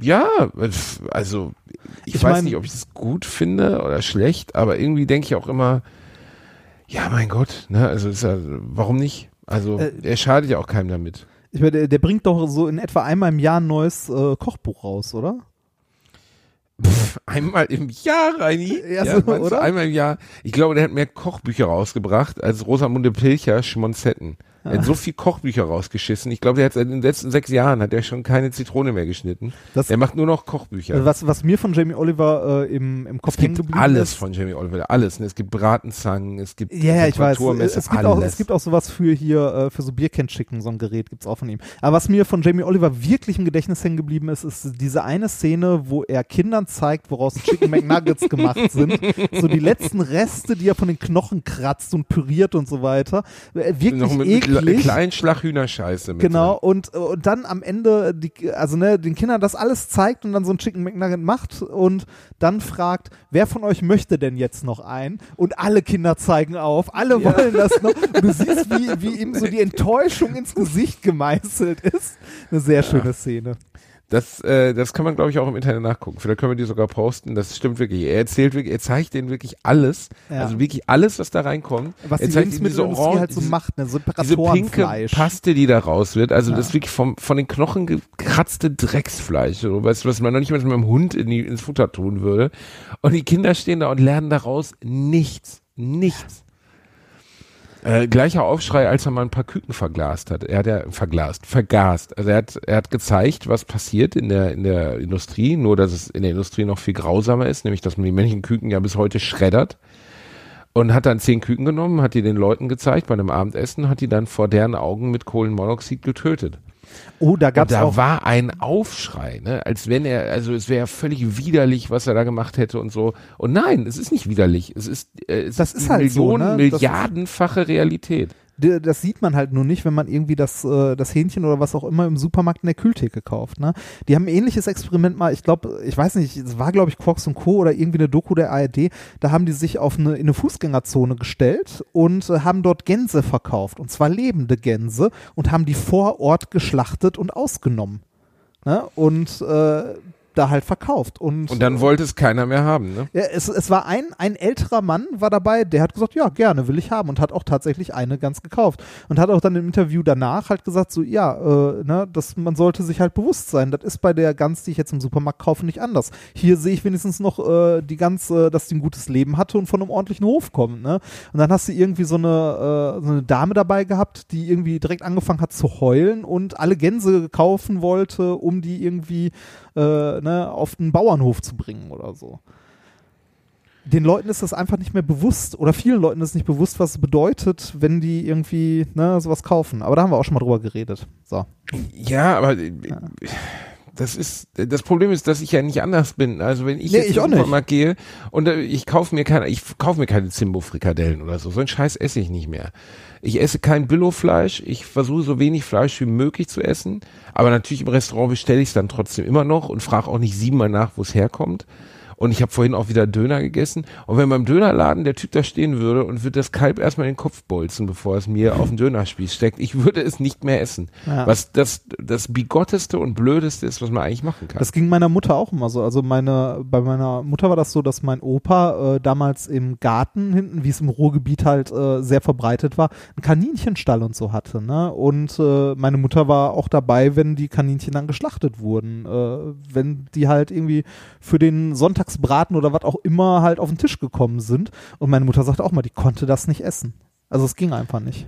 Ja, also ich, Ich weiß mein- nicht, ob ich es gut finde oder schlecht, aber irgendwie denke ich auch immer, ja, mein Gott, ne, also ist ja, warum nicht? Also Äh, er schadet ja auch keinem damit. Ich meine, der, der bringt doch so in etwa einmal im Jahr ein neues äh, Kochbuch raus, oder? Pff, einmal im Jahr, Reini. Ja, so, meinst du, oder? Einmal im Jahr. Ich glaube, der hat mehr Kochbücher rausgebracht als Rosamunde Pilcher Schmonzetten. Er hat so viel Kochbücher rausgeschissen. Ich glaube, der hat seit den letzten sechs Jahren hat er schon keine Zitrone mehr geschnitten. Das- der macht nur noch Kochbücher. Was, was mir von Jamie Oliver äh, im, im Kopf es hängen gibt geblieben alles ist. von Jamie Oliver, alles. Ne? Es gibt Bratenzangen, es gibt Ja, ja, ich weiß. Es gibt, auch, alles. es gibt auch sowas für hier, äh, für so Bierkennschicken, so ein Gerät gibt's auch von ihm. Aber was mir von Jamie Oliver wirklich im Gedächtnis hängen geblieben ist, ist diese eine Szene, wo er Kindern zeigt, woraus Chicken McNuggets [laughs] gemacht sind. So die letzten Reste, die er von den Knochen kratzt und püriert und so weiter. Äh, Wirklich mit eklig. kleinen Schlag Hühnerscheiße. Mit Genau, drin. und, und dann am Ende, die, also ne, den Kindern das alles zeigt und dann so ein Chicken McNugget macht und dann fragt, wer von euch möchte denn jetzt noch einen? Und alle Kinder zeigen auf, alle wollen das noch. [laughs] Und du siehst, wie, wie ihm so die Enttäuschung ins Gesicht gemeißelt ist. Eine sehr schöne Szene. Das, äh, das kann man, glaube ich, auch im Internet nachgucken. Vielleicht können wir die sogar posten. Das stimmt wirklich. Er erzählt wirklich, er zeigt denen wirklich alles. Ja. Also wirklich alles, was da reinkommt. Was er die zeigt diese Orange- halt so macht, ne? So Diese pinke. Paste, die da raus wird, also Ja. das ist wirklich vom, von den Knochen gekratzte Drecksfleisch, so, weißt du, was man noch nicht mal mit einem Hund in die, ins Futter tun würde. Und die Kinder stehen da und lernen daraus nichts, nichts. Äh, gleicher Aufschrei, als er mal ein paar Küken verglast hat. Er hat ja verglast, vergast. Also er hat, er hat gezeigt, was passiert in der, in der Industrie, nur dass es in der Industrie noch viel grausamer ist, nämlich dass man die männlichen Küken ja bis heute schreddert und hat dann zehn Küken genommen, hat die den Leuten gezeigt bei einem Abendessen, hat die dann vor deren Augen mit Kohlenmonoxid getötet. Oh, da Und gab's da auch. war ein Aufschrei, ne? als wenn er, also es wäre völlig widerlich, was er da gemacht hätte und so. Und nein, es ist nicht widerlich. Es ist, äh, es Das ist, ist halt so, Millionen, ne? Das ist- Milliardenfache Realität. Das sieht man halt nur nicht, wenn man irgendwie das, äh, das Hähnchen oder was auch immer im Supermarkt in der Kühltheke kauft. Ne? Die haben ein ähnliches Experiment mal, ich glaube, ich weiß nicht, es war glaube ich Quarks und Co. oder irgendwie eine Doku der ARD, da haben die sich auf eine, in eine Fußgängerzone gestellt und äh, haben dort Gänse verkauft und zwar lebende Gänse und haben die vor Ort geschlachtet und ausgenommen. Ne? Und äh, da halt verkauft. Und, Und dann wollte es keiner mehr haben, ne? ja, es, es war ein, ein älterer Mann war dabei, der hat gesagt, ja, gerne, will ich haben und hat auch tatsächlich eine Gans gekauft und hat auch dann im Interview danach halt gesagt, so, ja, äh, ne, dass man sollte sich halt bewusst sein, das ist bei der Gans, die ich jetzt im Supermarkt kaufe, nicht anders. Hier sehe ich wenigstens noch äh, die Gans, äh, dass die ein gutes Leben hatte und von einem ordentlichen Hof kommt, ne? Und dann hast du irgendwie so eine, äh, so eine Dame dabei gehabt, die irgendwie direkt angefangen hat zu heulen und alle Gänse kaufen wollte, um die irgendwie äh, ne, auf den Bauernhof zu bringen oder so den Leuten ist das einfach nicht mehr bewusst oder vielen Leuten ist nicht bewusst, was es bedeutet, wenn die irgendwie ne, sowas kaufen. Aber da haben wir auch schon mal drüber geredet. So. Ja, aber äh, das ist das Problem ist, dass ich ja nicht anders bin. Also wenn ich Nee, jetzt ich in den nicht. Supermarkt gehe und äh, ich kaufe mir keine, ich kaufe mir keine Zimbo Frikadellen oder so. So einen Scheiß esse ich nicht mehr. Ich esse kein Billo-Fleisch. Ich versuche so wenig Fleisch wie möglich zu essen. Aber natürlich im Restaurant bestelle ich es dann trotzdem immer noch und frage auch nicht siebenmal nach, wo es herkommt. Und ich habe vorhin auch wieder Döner gegessen. Und wenn beim Dönerladen der Typ da stehen würde und würde das Kalb erstmal in den Kopf bolzen, bevor es mir auf den Dönerspieß steckt, ich würde es nicht mehr essen. Ja. Was das, das bigotteste und blödeste ist, was man eigentlich machen kann. Das ging meiner Mutter auch immer so. Also meine, bei meiner Mutter war das so, dass mein Opa äh, damals im Garten hinten, wie es im Ruhrgebiet halt äh, sehr verbreitet war, einen Kaninchenstall und so hatte. Ne? Und äh, meine Mutter war auch dabei, wenn die Kaninchen dann geschlachtet wurden. Äh, wenn die halt irgendwie für den Sonntagsbraten oder was auch immer halt auf den Tisch gekommen sind. Und meine Mutter sagte auch mal, die konnte das nicht essen. Also es ging einfach nicht.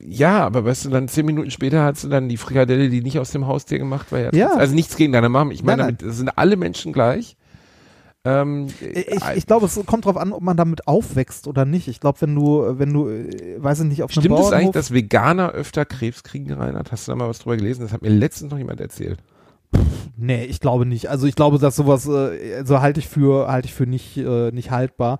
ja, aber weißt du, dann zehn Minuten später hast du dann die Frikadelle, die nicht aus dem Haustier gemacht war. Ja. Also nichts gegen deine Mama. Ich meine, Nein, nein. damit sind alle Menschen gleich. Ähm, Ich, ich glaube, es kommt drauf an, ob man damit aufwächst oder nicht. Ich glaube, wenn du, wenn du, äh, weiß ich nicht, auf Stimmt es eigentlich, dass Veganer öfter Krebs kriegen, Reinhard? Hast du da mal was drüber gelesen? Das hat mir letztens noch jemand erzählt. Nee, ich glaube nicht. Also ich glaube, dass sowas, äh, also halte ich für, halte ich für nicht, äh, nicht haltbar,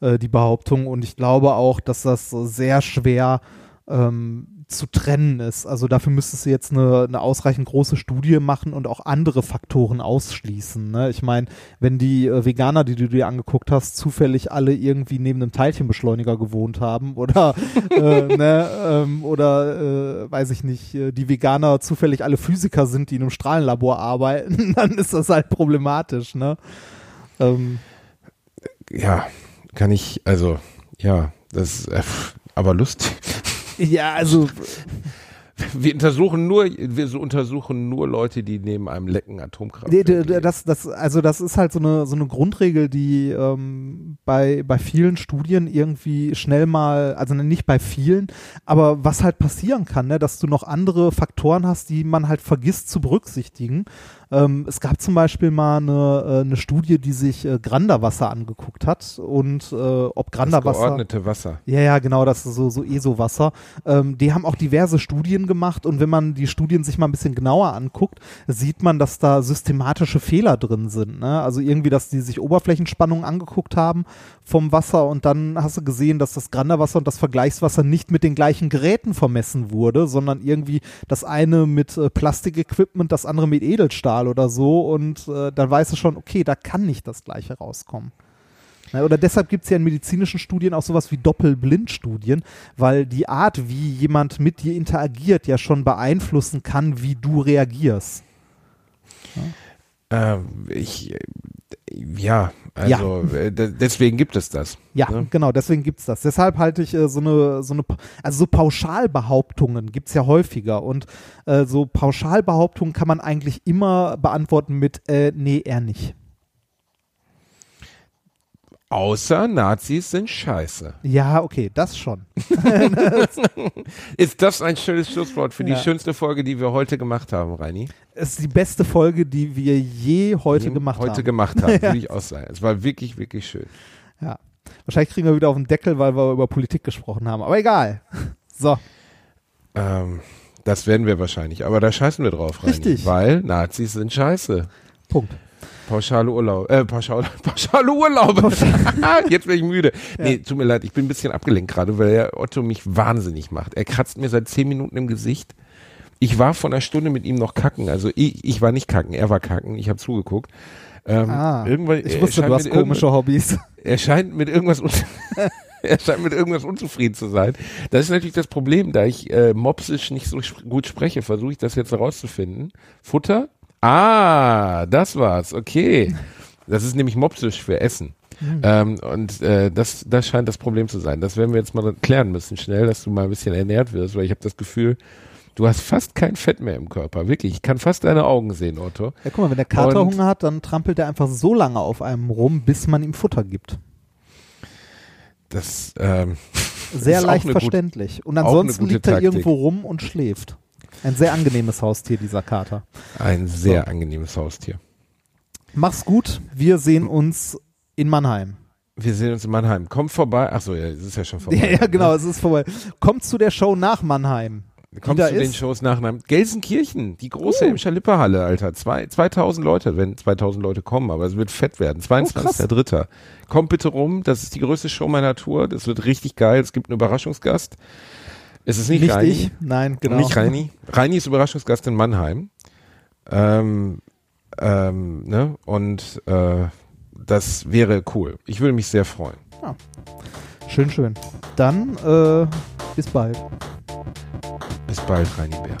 äh, die Behauptung. Und ich glaube auch, dass das sehr schwer ähm, zu trennen ist. Also dafür müsstest du jetzt eine, eine ausreichend große Studie machen und auch andere Faktoren ausschließen. Ne? Ich meine, wenn die äh, Veganer, die du dir angeguckt hast, zufällig alle irgendwie neben einem Teilchenbeschleuniger gewohnt haben [laughs] oder äh, ne, ähm, oder äh, weiß ich nicht, äh, die Veganer zufällig alle Physiker sind, die in einem Strahlenlabor arbeiten, [laughs] dann ist das halt problematisch. Ne? Ähm, Ja, kann ich, also, ja, das, äh, pff, aber lustig. Ja, also Wir untersuchen nur, wir so untersuchen nur Leute, die neben einem lecken Atomkraftwerk Nee, das, das, also das ist halt so eine, so eine Grundregel, die ähm, bei, bei vielen Studien irgendwie schnell mal, also nicht bei vielen, aber was halt passieren kann, ne, dass du noch andere Faktoren hast, die man halt vergisst zu berücksichtigen. Ähm, es gab zum Beispiel mal eine, äh, eine Studie, die sich äh, Granderwasser angeguckt hat und äh, ob das Granderwasser. geordnete Wasser. Ja, ja, genau, das ist so, so ESO-Wasser. Ähm, die haben auch diverse Studien gemacht und wenn man die Studien sich mal ein bisschen genauer anguckt, sieht man, dass da systematische Fehler drin sind. Ne? Also irgendwie, dass die sich Oberflächenspannungen angeguckt haben vom Wasser und dann hast du gesehen, dass das Granderwasser und das Vergleichswasser nicht mit den gleichen Geräten vermessen wurde, sondern irgendwie das eine mit äh, Plastikequipment, das andere mit Edelstahl oder so und äh, dann weißt du schon, okay, da kann nicht das gleiche rauskommen. Na, oder deshalb gibt es ja in medizinischen Studien auch sowas wie Doppelblindstudien, weil die Art, wie jemand mit dir interagiert, ja schon beeinflussen kann, wie du reagierst. Ähm, ich, äh, ja, also äh, de- deswegen gibt es das. Ja, Ne? genau, deswegen gibt's das. Deshalb halte ich äh, so eine, so eine, also so Pauschalbehauptungen gibt's ja häufiger und äh, so Pauschalbehauptungen kann man eigentlich immer beantworten mit, äh, nee, er nicht. Außer Nazis sind scheiße. Ja, okay, das schon. [laughs] [laughs] Ist das ein schönes Schlusswort für die Ja. schönste Folge, die wir heute gemacht haben, Reini? Es ist die beste Folge, die wir je heute Die gemacht heute haben. gemacht haben, [laughs] Ja. würde ich auch sagen. Es war wirklich, wirklich schön. Ja. Wahrscheinlich kriegen wir wieder auf den Deckel, weil wir über Politik gesprochen haben. Aber egal. So. Ähm, das werden wir wahrscheinlich, aber da scheißen wir drauf, Reini. Richtig. Weil Nazis sind scheiße. Punkt. Pauschale Urlaub, äh, pauschale, [laughs] pauschale Urlaube. [laughs] Jetzt bin ich müde. Nee, tut mir leid, ich bin ein bisschen abgelenkt gerade, weil der Otto mich wahnsinnig macht. Er kratzt mir seit zehn Minuten im Gesicht. Ich war vor einer Stunde mit ihm noch kacken. Also ich, ich war nicht kacken, er war kacken. Ich habe zugeguckt. Ähm, Ah, irgendwann, ich wusste, du hast komische Hobbys. [laughs] Er scheint mit irgendwas er scheint mit irgendwas unzufrieden zu sein. Das ist natürlich das Problem, da ich äh, mopsisch nicht so sp gut spreche, versuche ich das jetzt herauszufinden. Futter? Ah, das war's. Okay. Das ist nämlich mopsisch für Essen. Ähm, und äh, das, das scheint das Problem zu sein. Das werden wir jetzt mal klären müssen, schnell, dass du mal ein bisschen ernährt wirst, weil ich habe das Gefühl, du hast fast kein Fett mehr im Körper. Wirklich, ich kann fast deine Augen sehen, Otto. Ja, guck mal, wenn der Kater Und- Hunger hat, dann trampelt er einfach so lange auf einem rum, bis man ihm Futter gibt. Das ähm, [laughs] Sehr Ist auch leicht verständlich. Und auch eine ansonsten gute liegt er Taktik. irgendwo rum und schläft. Ein sehr angenehmes Haustier, dieser Kater. ein sehr angenehmes Haustier. Mach's gut. Wir sehen uns in Mannheim. Wir sehen uns in Mannheim. Kommt vorbei. Achso, ja, es ist ja schon vorbei. [laughs] Ja, ja, genau, es ist vorbei. Kommt zu der Show nach Mannheim. Kommt zu den ist? Shows nach Mannheim. Gelsenkirchen, die große Uh. Emscher Lippe-Halle, Alter. Zwei, 2000 Leute, wenn 2000 Leute kommen, aber es wird fett werden. Oh, krass. 22.3. Kommt bitte rum, das ist die größte Show meiner Tour. Das wird richtig geil. Es gibt einen Überraschungsgast. Es ist nicht, Nicht Reini. ich, nein, genau. Nicht Reini. Reini ist Überraschungsgast in Mannheim. Ähm, ähm, ne? Und äh, das wäre cool. Ich würde mich sehr freuen. Schön, schön. Dann äh, bis bald. Bis bald, Reini Bär.